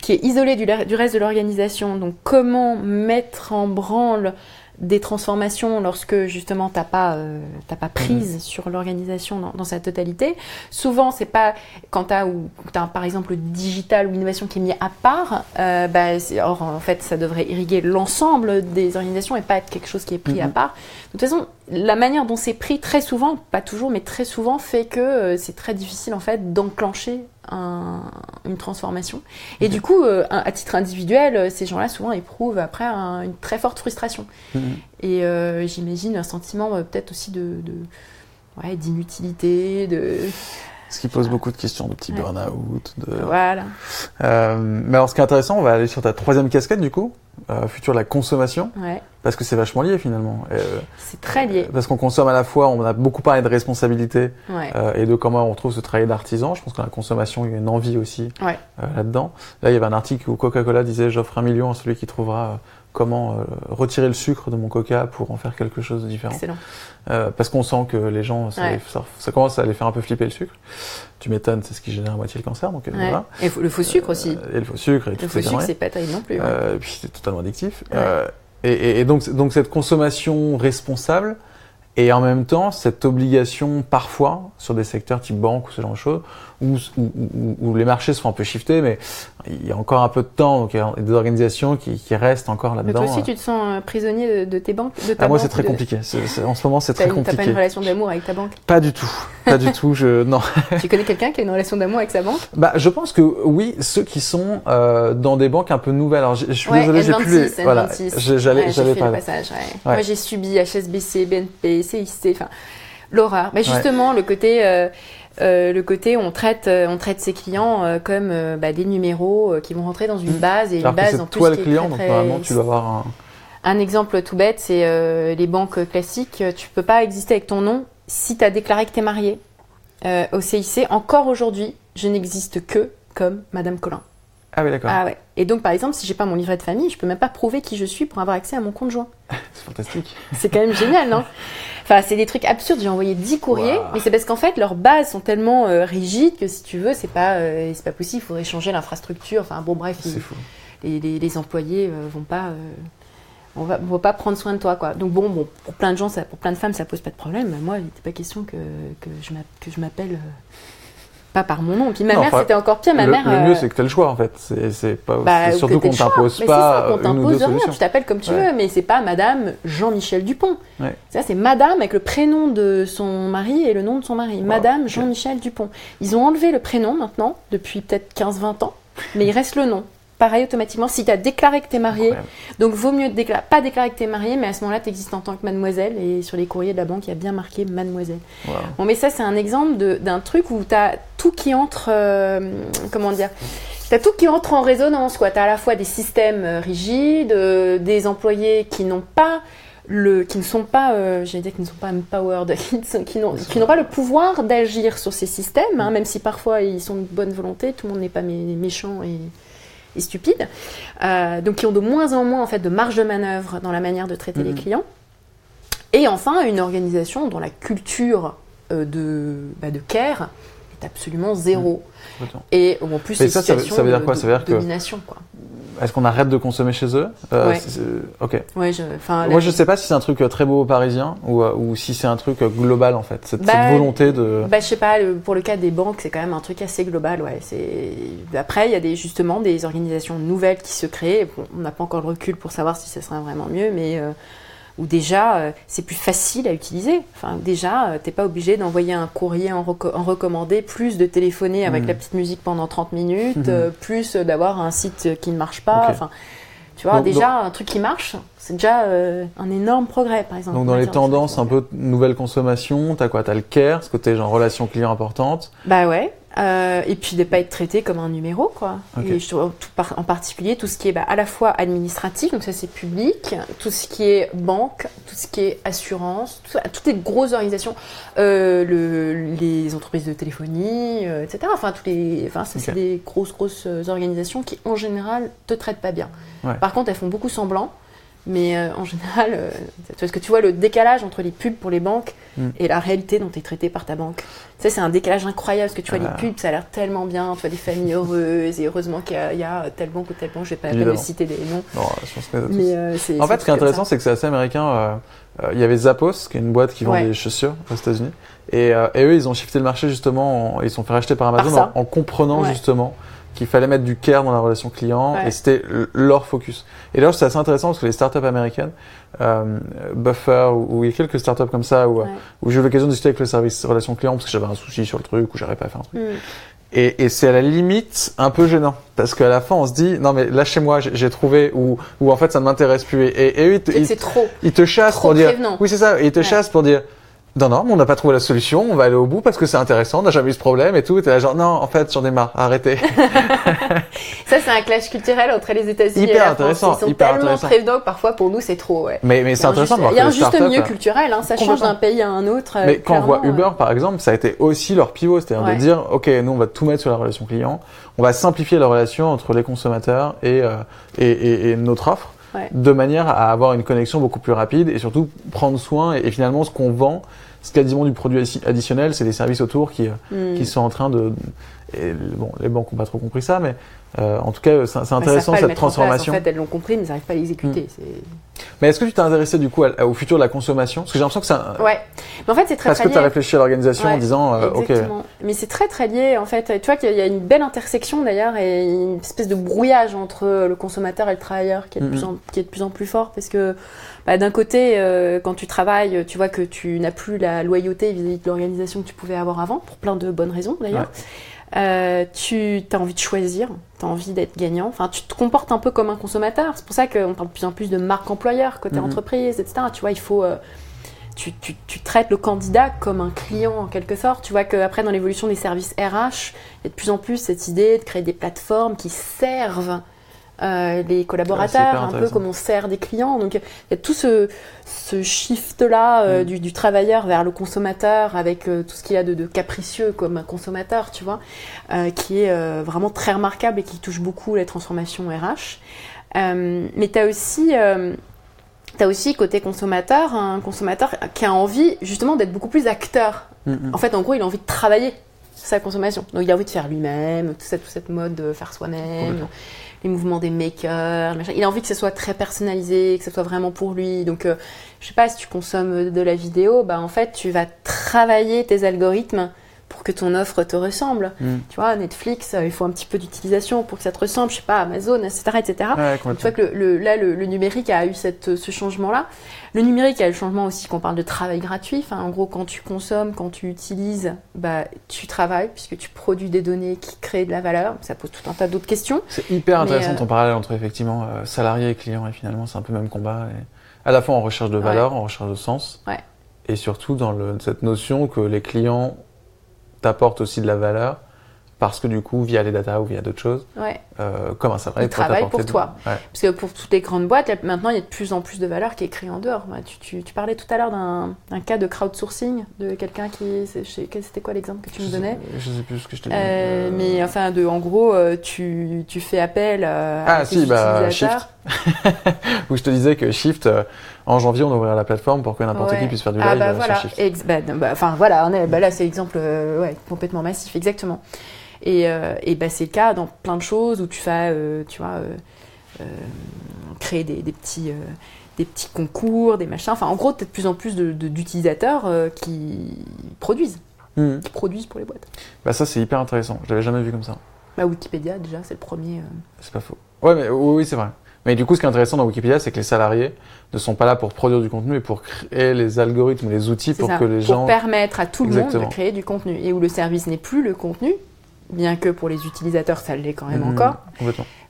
qui est isolée du, du reste de l'organisation. Donc, comment mettre en branle des transformations lorsque justement t'as pas euh, t'as pas prise sur l'organisation dans, dans sa totalité. Souvent c'est pas quand t'as ou t'as par exemple le digital ou l'innovation qui est mis à part. Euh, bah, or en fait ça devrait irriguer l'ensemble des organisations et pas être quelque chose qui est pris à Mhm. part. De toute façon la manière dont c'est pris très souvent, pas toujours mais très souvent fait que euh, c'est très difficile en fait d'enclencher un- une transformation. Et du coup euh, à titre individuel euh, ces gens-là souvent éprouvent après un- une très forte frustration. Mhm. Et euh, j'imagine un sentiment peut-être aussi de, de ouais, d'inutilité, de Ce qui pose beaucoup de questions, de petits Ouais. burn-out. De... voilà. Euh, mais alors, ce qui est intéressant, on va aller sur ta troisième casquette, du coup, euh, futur de la consommation, Ouais, parce que c'est vachement lié finalement. Euh, c'est très lié. Parce qu'on consomme à la fois, on a beaucoup parlé de responsabilité Ouais. euh, et de comment on retrouve ce travail d'artisan. Je pense que la consommation, il y a une envie aussi Ouais. euh, là-dedans. Là, il y avait un article où Coca-Cola disait j'offre un million à celui qui trouvera comment euh, retirer le sucre de mon Coca pour en faire quelque chose de différent. Excellent. Euh, parce qu'on sent que les gens, ça, Ouais. les- ça, ça commence à les faire un peu flipper le sucre. Tu m'étonnes, c'est ce qui génère à moitié le cancer. Donc euh, Ouais. voilà. Et le faux sucre aussi. Euh, et le faux sucre et le faux sucre, c'est pas terrible non plus. ouais. Euh, et puis c'est totalement addictif. Euh, et, et- et donc, donc cette consommation responsable et en même temps cette obligation parfois sur des secteurs type banque ou ce genre de choses où, où, où- où les marchés se font un peu shifter, mais il y a encore un peu de temps, donc il y a des organisations qui, qui restent encore Mais là-dedans. toi aussi, tu te sens euh, prisonnier de, de tes banques de ta Ah, moi, c'est très de- compliqué. En ce moment, c'est très une- T'as pas compliqué. une relation d'amour avec ta banque? Pas du tout. pas du tout. Je (laughs) non. tu connais quelqu'un qui a une relation d'amour avec sa banque? Bah, je pense que oui, ceux qui sont euh, dans des banques un peu nouvelles. Alors, je suis désolé, j'ai plus les. Voilà, j'allais, j'avais pas. Le passage, ouais. Moi, j'ai subi HSBC, BNP, CIC, enfin l'horreur. Mais justement, le côté. Euh, euh, le côté on traite euh, on traite ses clients euh, comme bah, des numéros qui vont rentrer dans une mmh. base et une base en plus toi le client donc normalement tu dois avoir un un exemple tout bête, c'est les banques classiques. Tu peux pas exister avec ton nom si tu as déclaré que tu es marié. Au CIC, encore aujourd'hui, je n'existe que comme Madame Collin. Ah oui, d'accord. Ah ouais. Et donc, par exemple, si j'ai pas mon livret de famille, je peux même pas prouver qui je suis pour avoir accès à mon compte joint. (laughs) c'est fantastique. C'est quand même génial, non? Enfin, c'est des trucs absurdes. J'ai envoyé 10 courriers, mais c'est parce qu'en fait, leurs bases sont tellement euh, rigides que si tu veux, c'est pas, c'est pas possible. Il faudrait changer l'infrastructure. Enfin, bon, bref. Les, les, les, employés vont pas on va, va pas prendre soin de toi, quoi. Donc bon, bon, pour plein de gens, ça, pour plein de femmes, ça pose pas de problème. Moi, il n'était pas question que, que je m'appelle euh, pas par mon nom. Puis ma mère, c'était encore pire. Ma le, mère. Le mieux, euh, c'est que tu as le choix, en fait. C'est pas. Bah, surtout qu'on t'impose pas. on t'impose rien. Tu t'appelles comme tu veux, mais c'est pas Madame Jean-Michel Dupont. Ça, c'est Madame avec le prénom de son mari et le nom de son mari. Madame Jean-Michel Dupont. Ils ont enlevé le prénom maintenant depuis peut-être 15-20 ans, mais il reste le nom pareil automatiquement si tu as déclaré que tu es marié. Donc, vaut mieux pas déclarer que tu es marié, mais à ce moment-là, tu existes en tant que mademoiselle. Et sur les courriers de la banque, il y a bien marqué mademoiselle. Bon, mais ça, c'est un exemple d'un truc où tu as tout qui entre. Euh, comment dire tu as tout qui entre en résonance. Tu as à la fois des systèmes euh, rigides, euh, des employés qui n'ont pas. Le, qui ne sont pas, euh, j'allais dire, qui ne sont pas empowered, (laughs) qui n'ont pas le pouvoir d'agir sur ces systèmes, hein, même si parfois ils sont de bonne volonté, tout le monde n'est pas méchant et, et stupides, euh, donc qui ont de moins en moins en fait de marge de manœuvre dans la manière de traiter les mhm. clients. Et enfin, une organisation dont la culture euh, de, bah, de care est absolument zéro. Mhm. Et en plus, c'est ça, ça, veut dire quoi? Ça veut dire domination, quoi. Est-ce qu'on arrête de consommer chez eux? Euh, Ok. Ouais, je, Moi, je sais pas si c'est un truc euh, très beau parisien ou, euh, ou si c'est un truc global en fait. Cette, bah, volonté de. Bah, je sais pas. pour le cas des banques, c'est quand même un truc assez global. Ouais. C'est. Après, il y a des justement des organisations nouvelles qui se créent. on n'a pas encore le recul pour savoir si ça serait vraiment mieux, mais où déjà euh, c'est plus facile à utiliser. Enfin, déjà, euh, t'es pas obligé d'envoyer un courrier en, recommandé, plus de téléphoner avec mm. la petite musique pendant 30 minutes, mm-hmm. euh, plus d'avoir un site qui ne marche pas. Enfin, tu vois, déjà, un truc qui marche, c'est déjà un énorme progrès, par exemple. Donc, dans les tendances un peu nouvelle consommation, t'as quoi? T'as le care, ce côté genre relation client importante. Bah ouais. Euh, et puis de ne pas être traité comme un numéro, quoi. Et en particulier tout ce qui est bah, à la fois administratif, donc ça c'est public, tout ce qui est banque, tout ce qui est assurance, toutes les grosses organisations, euh, le, les entreprises de téléphonie, euh, etc. Enfin, tous les, enfin, ça c'est des grosses grosses organisations qui en général te traitent pas bien. Par contre, elles font beaucoup semblant. Mais euh, en général, euh, parce que tu vois le décalage entre les pubs pour les banques mm. et la réalité dont tu es traité par ta banque. Ça, c'est un décalage incroyable parce que tu vois, les ah. pubs, ça a l'air tellement bien. Tu vois des familles heureuses et heureusement qu'il y, a telle banque ou telle banque. Je vais pas le citer des noms. Non, je pense que Mais, euh, en fait, ce qui est intéressant, c'est que c'est assez américain. Il y avait Zappos, qui est une boîte qui vend des chaussures aux États-Unis. Et, et, eux, ils ont shifté le marché justement. ils sont fait racheter par Amazon en, comprenant justement qu'il fallait mettre du care dans la relation client et c'était leur focus. Et là, c'est assez intéressant parce que les startups américaines, euh, Buffer ou, il y a quelques startups comme ça où, où j'ai eu l'occasion de discuter avec le service relation client parce que j'avais un souci sur le truc ou j'arrivais pas à faire un truc. Mm. Et, et c'est à la limite un peu gênant parce qu'à la fin on se dit non mais là chez moi j'ai trouvé ou ou en fait ça ne m'intéresse plus et, et, eux ils, te, trop. ils te chassent pour dire oui c'est ça ils te chassent pour dire non, non, on n'a pas trouvé la solution, on va aller au bout parce que c'est intéressant, on n'a jamais eu ce problème et tout. Et là, genre, non, en fait, j'en ai marre, arrêtez. (laughs) ça, c'est un clash culturel entre les États-Unis et la intéressant, France. Ils sont hyper tellement prévenants que parfois, pour nous, c'est trop. Ouais. Mais, mais c'est intéressant de voir Il y a un juste milieu culturel, hein, ça change d'un pays à un autre. Mais quand on voit Uber, par exemple, ça a été aussi leur pivot, c'est-à-dire de dire, OK, nous, on va tout mettre sur la relation client, on va simplifier la relation entre les consommateurs et, euh, et, et, et notre offre. De manière à avoir une connexion beaucoup plus rapide et surtout prendre soin et, finalement ce qu'on vend c'est quasiment du produit additionnel, c'est les services autour qui, euh, hmm. qui sont en train de... Et, bon, les banques n'ont pas trop compris ça, mais euh, en tout cas, c'est intéressant cette transformation. En, fait, elles l'ont compris, mais elles n'arrivent pas à l'exécuter. Mais est-ce que tu t'es intéressé du coup au futur de la consommation? Parce que j'ai l'impression que c'est un... Ouais. Mais en fait, c'est très, Parce très que tu as réfléchi à l'organisation en disant, euh, ok. Mais c'est très très lié en fait. Tu vois qu'il y a une belle intersection d'ailleurs et une espèce de brouillage entre le consommateur et le travailleur qui est de, plus, en, qui est de plus en plus fort parce que bah, d'un côté, euh, quand tu travailles, tu vois que tu n'as plus la loyauté vis-à-vis de l'organisation que tu pouvais avoir avant, pour plein de bonnes raisons d'ailleurs. Euh, tu as envie de choisir, tu as envie d'être gagnant. Enfin, tu te comportes un peu comme un consommateur. C'est pour ça qu'on parle de plus en plus de marque employeur, côté mhm. entreprise, etc. Tu vois, il faut. Euh, tu, tu, tu, traites le candidat comme un client en quelque sorte. Tu vois qu'après, dans l'évolution des services RH, il y a de plus en plus cette idée de créer des plateformes qui servent euh, les collaborateurs, un peu comme on sert des clients. Donc il y a tout ce, ce shift-là euh, mm. du, du, travailleur vers le consommateur avec euh, tout ce qu'il y a de, de, capricieux comme un consommateur, tu vois, qui est vraiment très remarquable et qui touche beaucoup les transformations RH. mais tu as aussi... T'as aussi côté consommateur, un consommateur qui a envie justement d'être beaucoup plus acteur. Mm, mm. En fait, en gros, il a envie de travailler sa consommation. Donc il a envie de faire lui-même, tout, cette, tout cette mode de faire soi-même les mouvements des makers, il a envie que ce soit très personnalisé, que ce soit vraiment pour lui. Donc, euh, je sais pas, si tu consommes de la vidéo, bah en fait, tu vas travailler tes algorithmes pour que ton offre te ressemble. Mm. Tu vois, Netflix, euh, il faut un petit peu d'utilisation pour que ça te ressemble, je sais pas, Amazon, etc. etc. tu vois que le, là, le, numérique a eu cette, ce changement-là. Le numérique a le changement aussi qu'on parle de travail gratuit. Enfin, en gros, quand tu consommes, quand tu utilises, bah, tu travailles puisque tu produis des données qui créent de la valeur. Ça pose tout un tas d'autres questions. C'est hyper intéressant ton euh, parallèle entre effectivement euh, salarié et client et finalement c'est un peu le même combat. Et à la fois en recherche de valeur, en recherche de sens. Ouais. Et surtout dans le, cette notion que les clients t'apporte aussi de la valeur parce que du coup, via les data ou via d'autres choses, ouais. euh, comme un salarié, il travaille pour toi. Parce que pour toutes les grandes boîtes, maintenant, il y a de plus en plus de valeur qui est créée en dehors. Tu, tu, parlais tout à l'heure d'un cas de crowdsourcing, de quelqu'un qui... C'était quoi l'exemple que tu me donnais? Je sais plus ce que je te dis. Euh, mais enfin, de, en gros, euh, tu, tu fais appel à ah, si, bah, Shift. (laughs) Où je te disais que Shift, euh, en janvier, on ouvrira la plateforme pour que n'importe qui puisse faire du ah, live bah, voilà. sur Shift. Bah, bah, enfin, voilà, on est, bah, là, c'est l'exemple ouais, complètement massif, exactement. Et, euh, et c'est le cas dans plein de choses où tu vas, euh, tu vois, euh, créer des, des petits des petits concours, des machins. Enfin, en gros, tu as de plus en plus d'utilisateurs qui produisent. Mmh. Qui produisent pour les boîtes. Bah ça, c'est hyper intéressant. Je l'avais jamais vu comme ça. Bah, Wikipédia, déjà, c'est le premier. C'est pas faux. Ouais, mais oui, c'est vrai. Mais du coup, ce qui est intéressant dans Wikipédia, c'est que les salariés ne sont pas là pour produire du contenu, mais pour créer les algorithmes, les outils pour que les gens. Pour permettre à tout le monde de créer du contenu. Et où le service n'est plus le contenu, bien que pour les utilisateurs, ça l'est quand même mmh, encore.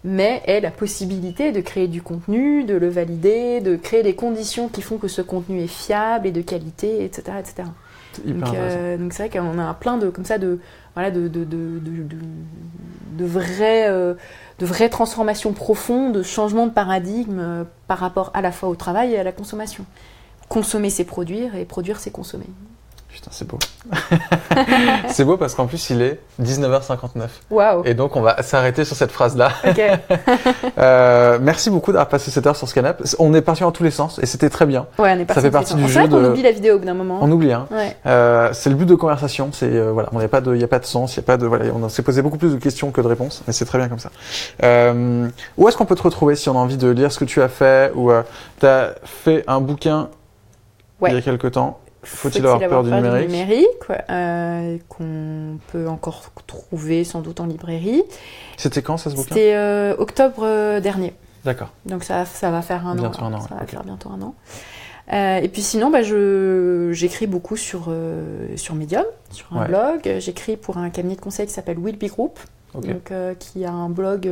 Mais est la possibilité de créer du contenu, de le valider, de créer des conditions qui font que ce contenu est fiable et de qualité, etc. etc. Euh, donc c'est vrai qu'on a plein de comme ça de voilà de de, de, de, vraies euh, de transformations profondes, de changements de paradigme euh, par rapport à la fois au travail et à la consommation. Consommer c'est produire et produire c'est consommer. Putain, c'est beau. (laughs) c'est beau parce qu'en plus, il est 19h59. Waouh. Et donc, on va s'arrêter sur cette phrase-là. (laughs) Euh, merci beaucoup d'avoir passé cette heure sur ce canapé. On est parti dans tous les sens et c'était très bien. Ouais, on est parti Ça fait partie du jeu. C'est vrai qu'on oublie la vidéo au bout d'un moment. On oublie, hein. Ouais. Euh, c'est le but de conversation. C'est, euh, voilà, on n'a pas de, il a pas de sens, il y a pas de, voilà, on s'est posé beaucoup plus de questions que de réponses, mais c'est très bien comme ça. Où est-ce qu'on peut te retrouver si on a envie de lire ce que tu as fait ou tu as fait un bouquin ouais. il y a quelque temps faut-il avoir, peur, du numérique, euh, Qu'on peut encore trouver sans doute en librairie. C'était quand ça ce bouquin? C'était euh, octobre euh, dernier. D'accord. Donc ça, ça va faire un bientôt an. Un an ça va faire bientôt un an. et puis sinon, bah, j'écris beaucoup sur, sur Medium, sur un blog. J'écris pour un cabinet de conseil qui s'appelle Will Be Group, donc, qui a un blog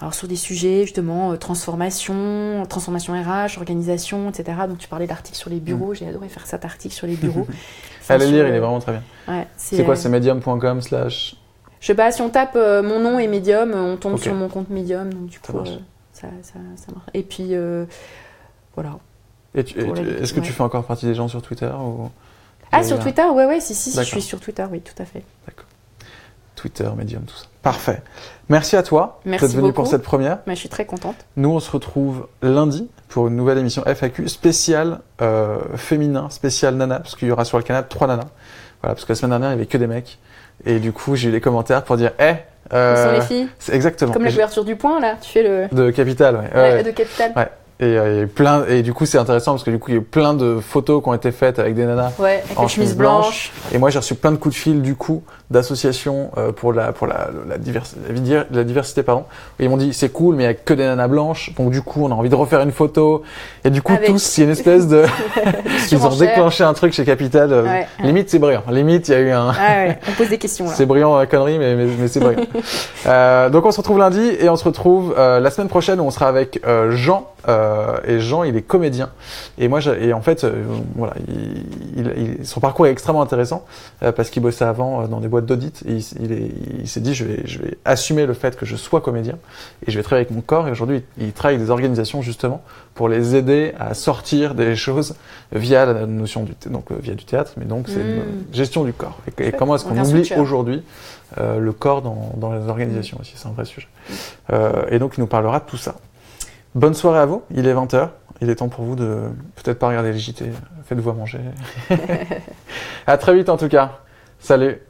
alors sur des sujets justement euh, transformation, transformation RH, organisation, etc. Donc tu parlais d'articles sur les bureaux, mm. j'ai adoré faire cet article sur les bureaux. (laughs) Allez lire, il est vraiment très bien. Ouais, c'est quoi, c'est medium.com slash Je sais pas, si on tape euh, mon nom et Medium, on tombe sur mon compte Medium, donc du coup ça, ça, ça, marche. Et puis voilà. Est-ce que tu fais encore partie des gens sur Twitter ou... Ah, sur Twitter Ouais, ouais, si, si, je suis sur Twitter, oui, tout à fait. D'accord. Twitter, Medium, tout ça. Parfait. Merci à toi d'être venu pour cette première. Mais je suis très contente. Nous, on se retrouve lundi pour une nouvelle émission FAQ spéciale euh, féminin, spéciale nana, parce qu'il y aura sur le canal trois nanas. Voilà, parce que la semaine dernière, il n'y avait que des mecs. Et du coup, j'ai eu des commentaires pour dire, eh, euh, sont les filles? C'est exactement. Comme la couverture du point, là, tu fais le. De Capital, ouais. ouais, De Capital. Ouais. Et, euh, plein, et du coup, c'est intéressant parce que du coup, il y a eu plein de photos qui ont été faites avec des nanas ouais, avec en chemise blanche. Et moi, j'ai reçu plein de coups de fil du coup d'associations euh, pour la pour la, la, diversité, la diversité pardon. Et ils m'ont dit c'est cool, mais il y a que des nanas blanches. Donc du coup, on a envie de refaire une photo. Et du coup, tous, il y a une (laughs) espèce de ils ont déclenché un truc chez Capital. Euh, limite, c'est brillant. Limite, il y a eu un. Ah ouais, on pose des questions. (laughs) c'est brillant la connerie, mais mais, mais c'est brillant. (laughs) euh, donc on se retrouve lundi et on se retrouve la semaine prochaine où on sera avec Jean. Euh, et Jean, il est comédien. Et moi, et en fait, euh, voilà, il, son parcours est extrêmement intéressant euh, parce qu'il bossait avant dans des boîtes d'audit. Et il, s'est dit, je vais, je vais assumer le fait que je sois comédien et je vais travailler avec mon corps. Et aujourd'hui, il, travaille avec des organisations justement pour les aider à sortir des choses via la notion du, donc via du théâtre, mais donc c'est une hmm. gestion du corps. Et, comment est-ce qu'on oublie aujourd'hui le corps dans, dans les organisations aussi, c'est un vrai sujet. et donc il nous parlera de tout ça. Bonne soirée à vous, il est 20h. Il est temps pour vous de peut-être pas regarder les JT. Faites-vous à manger. (laughs) à très vite en tout cas. Salut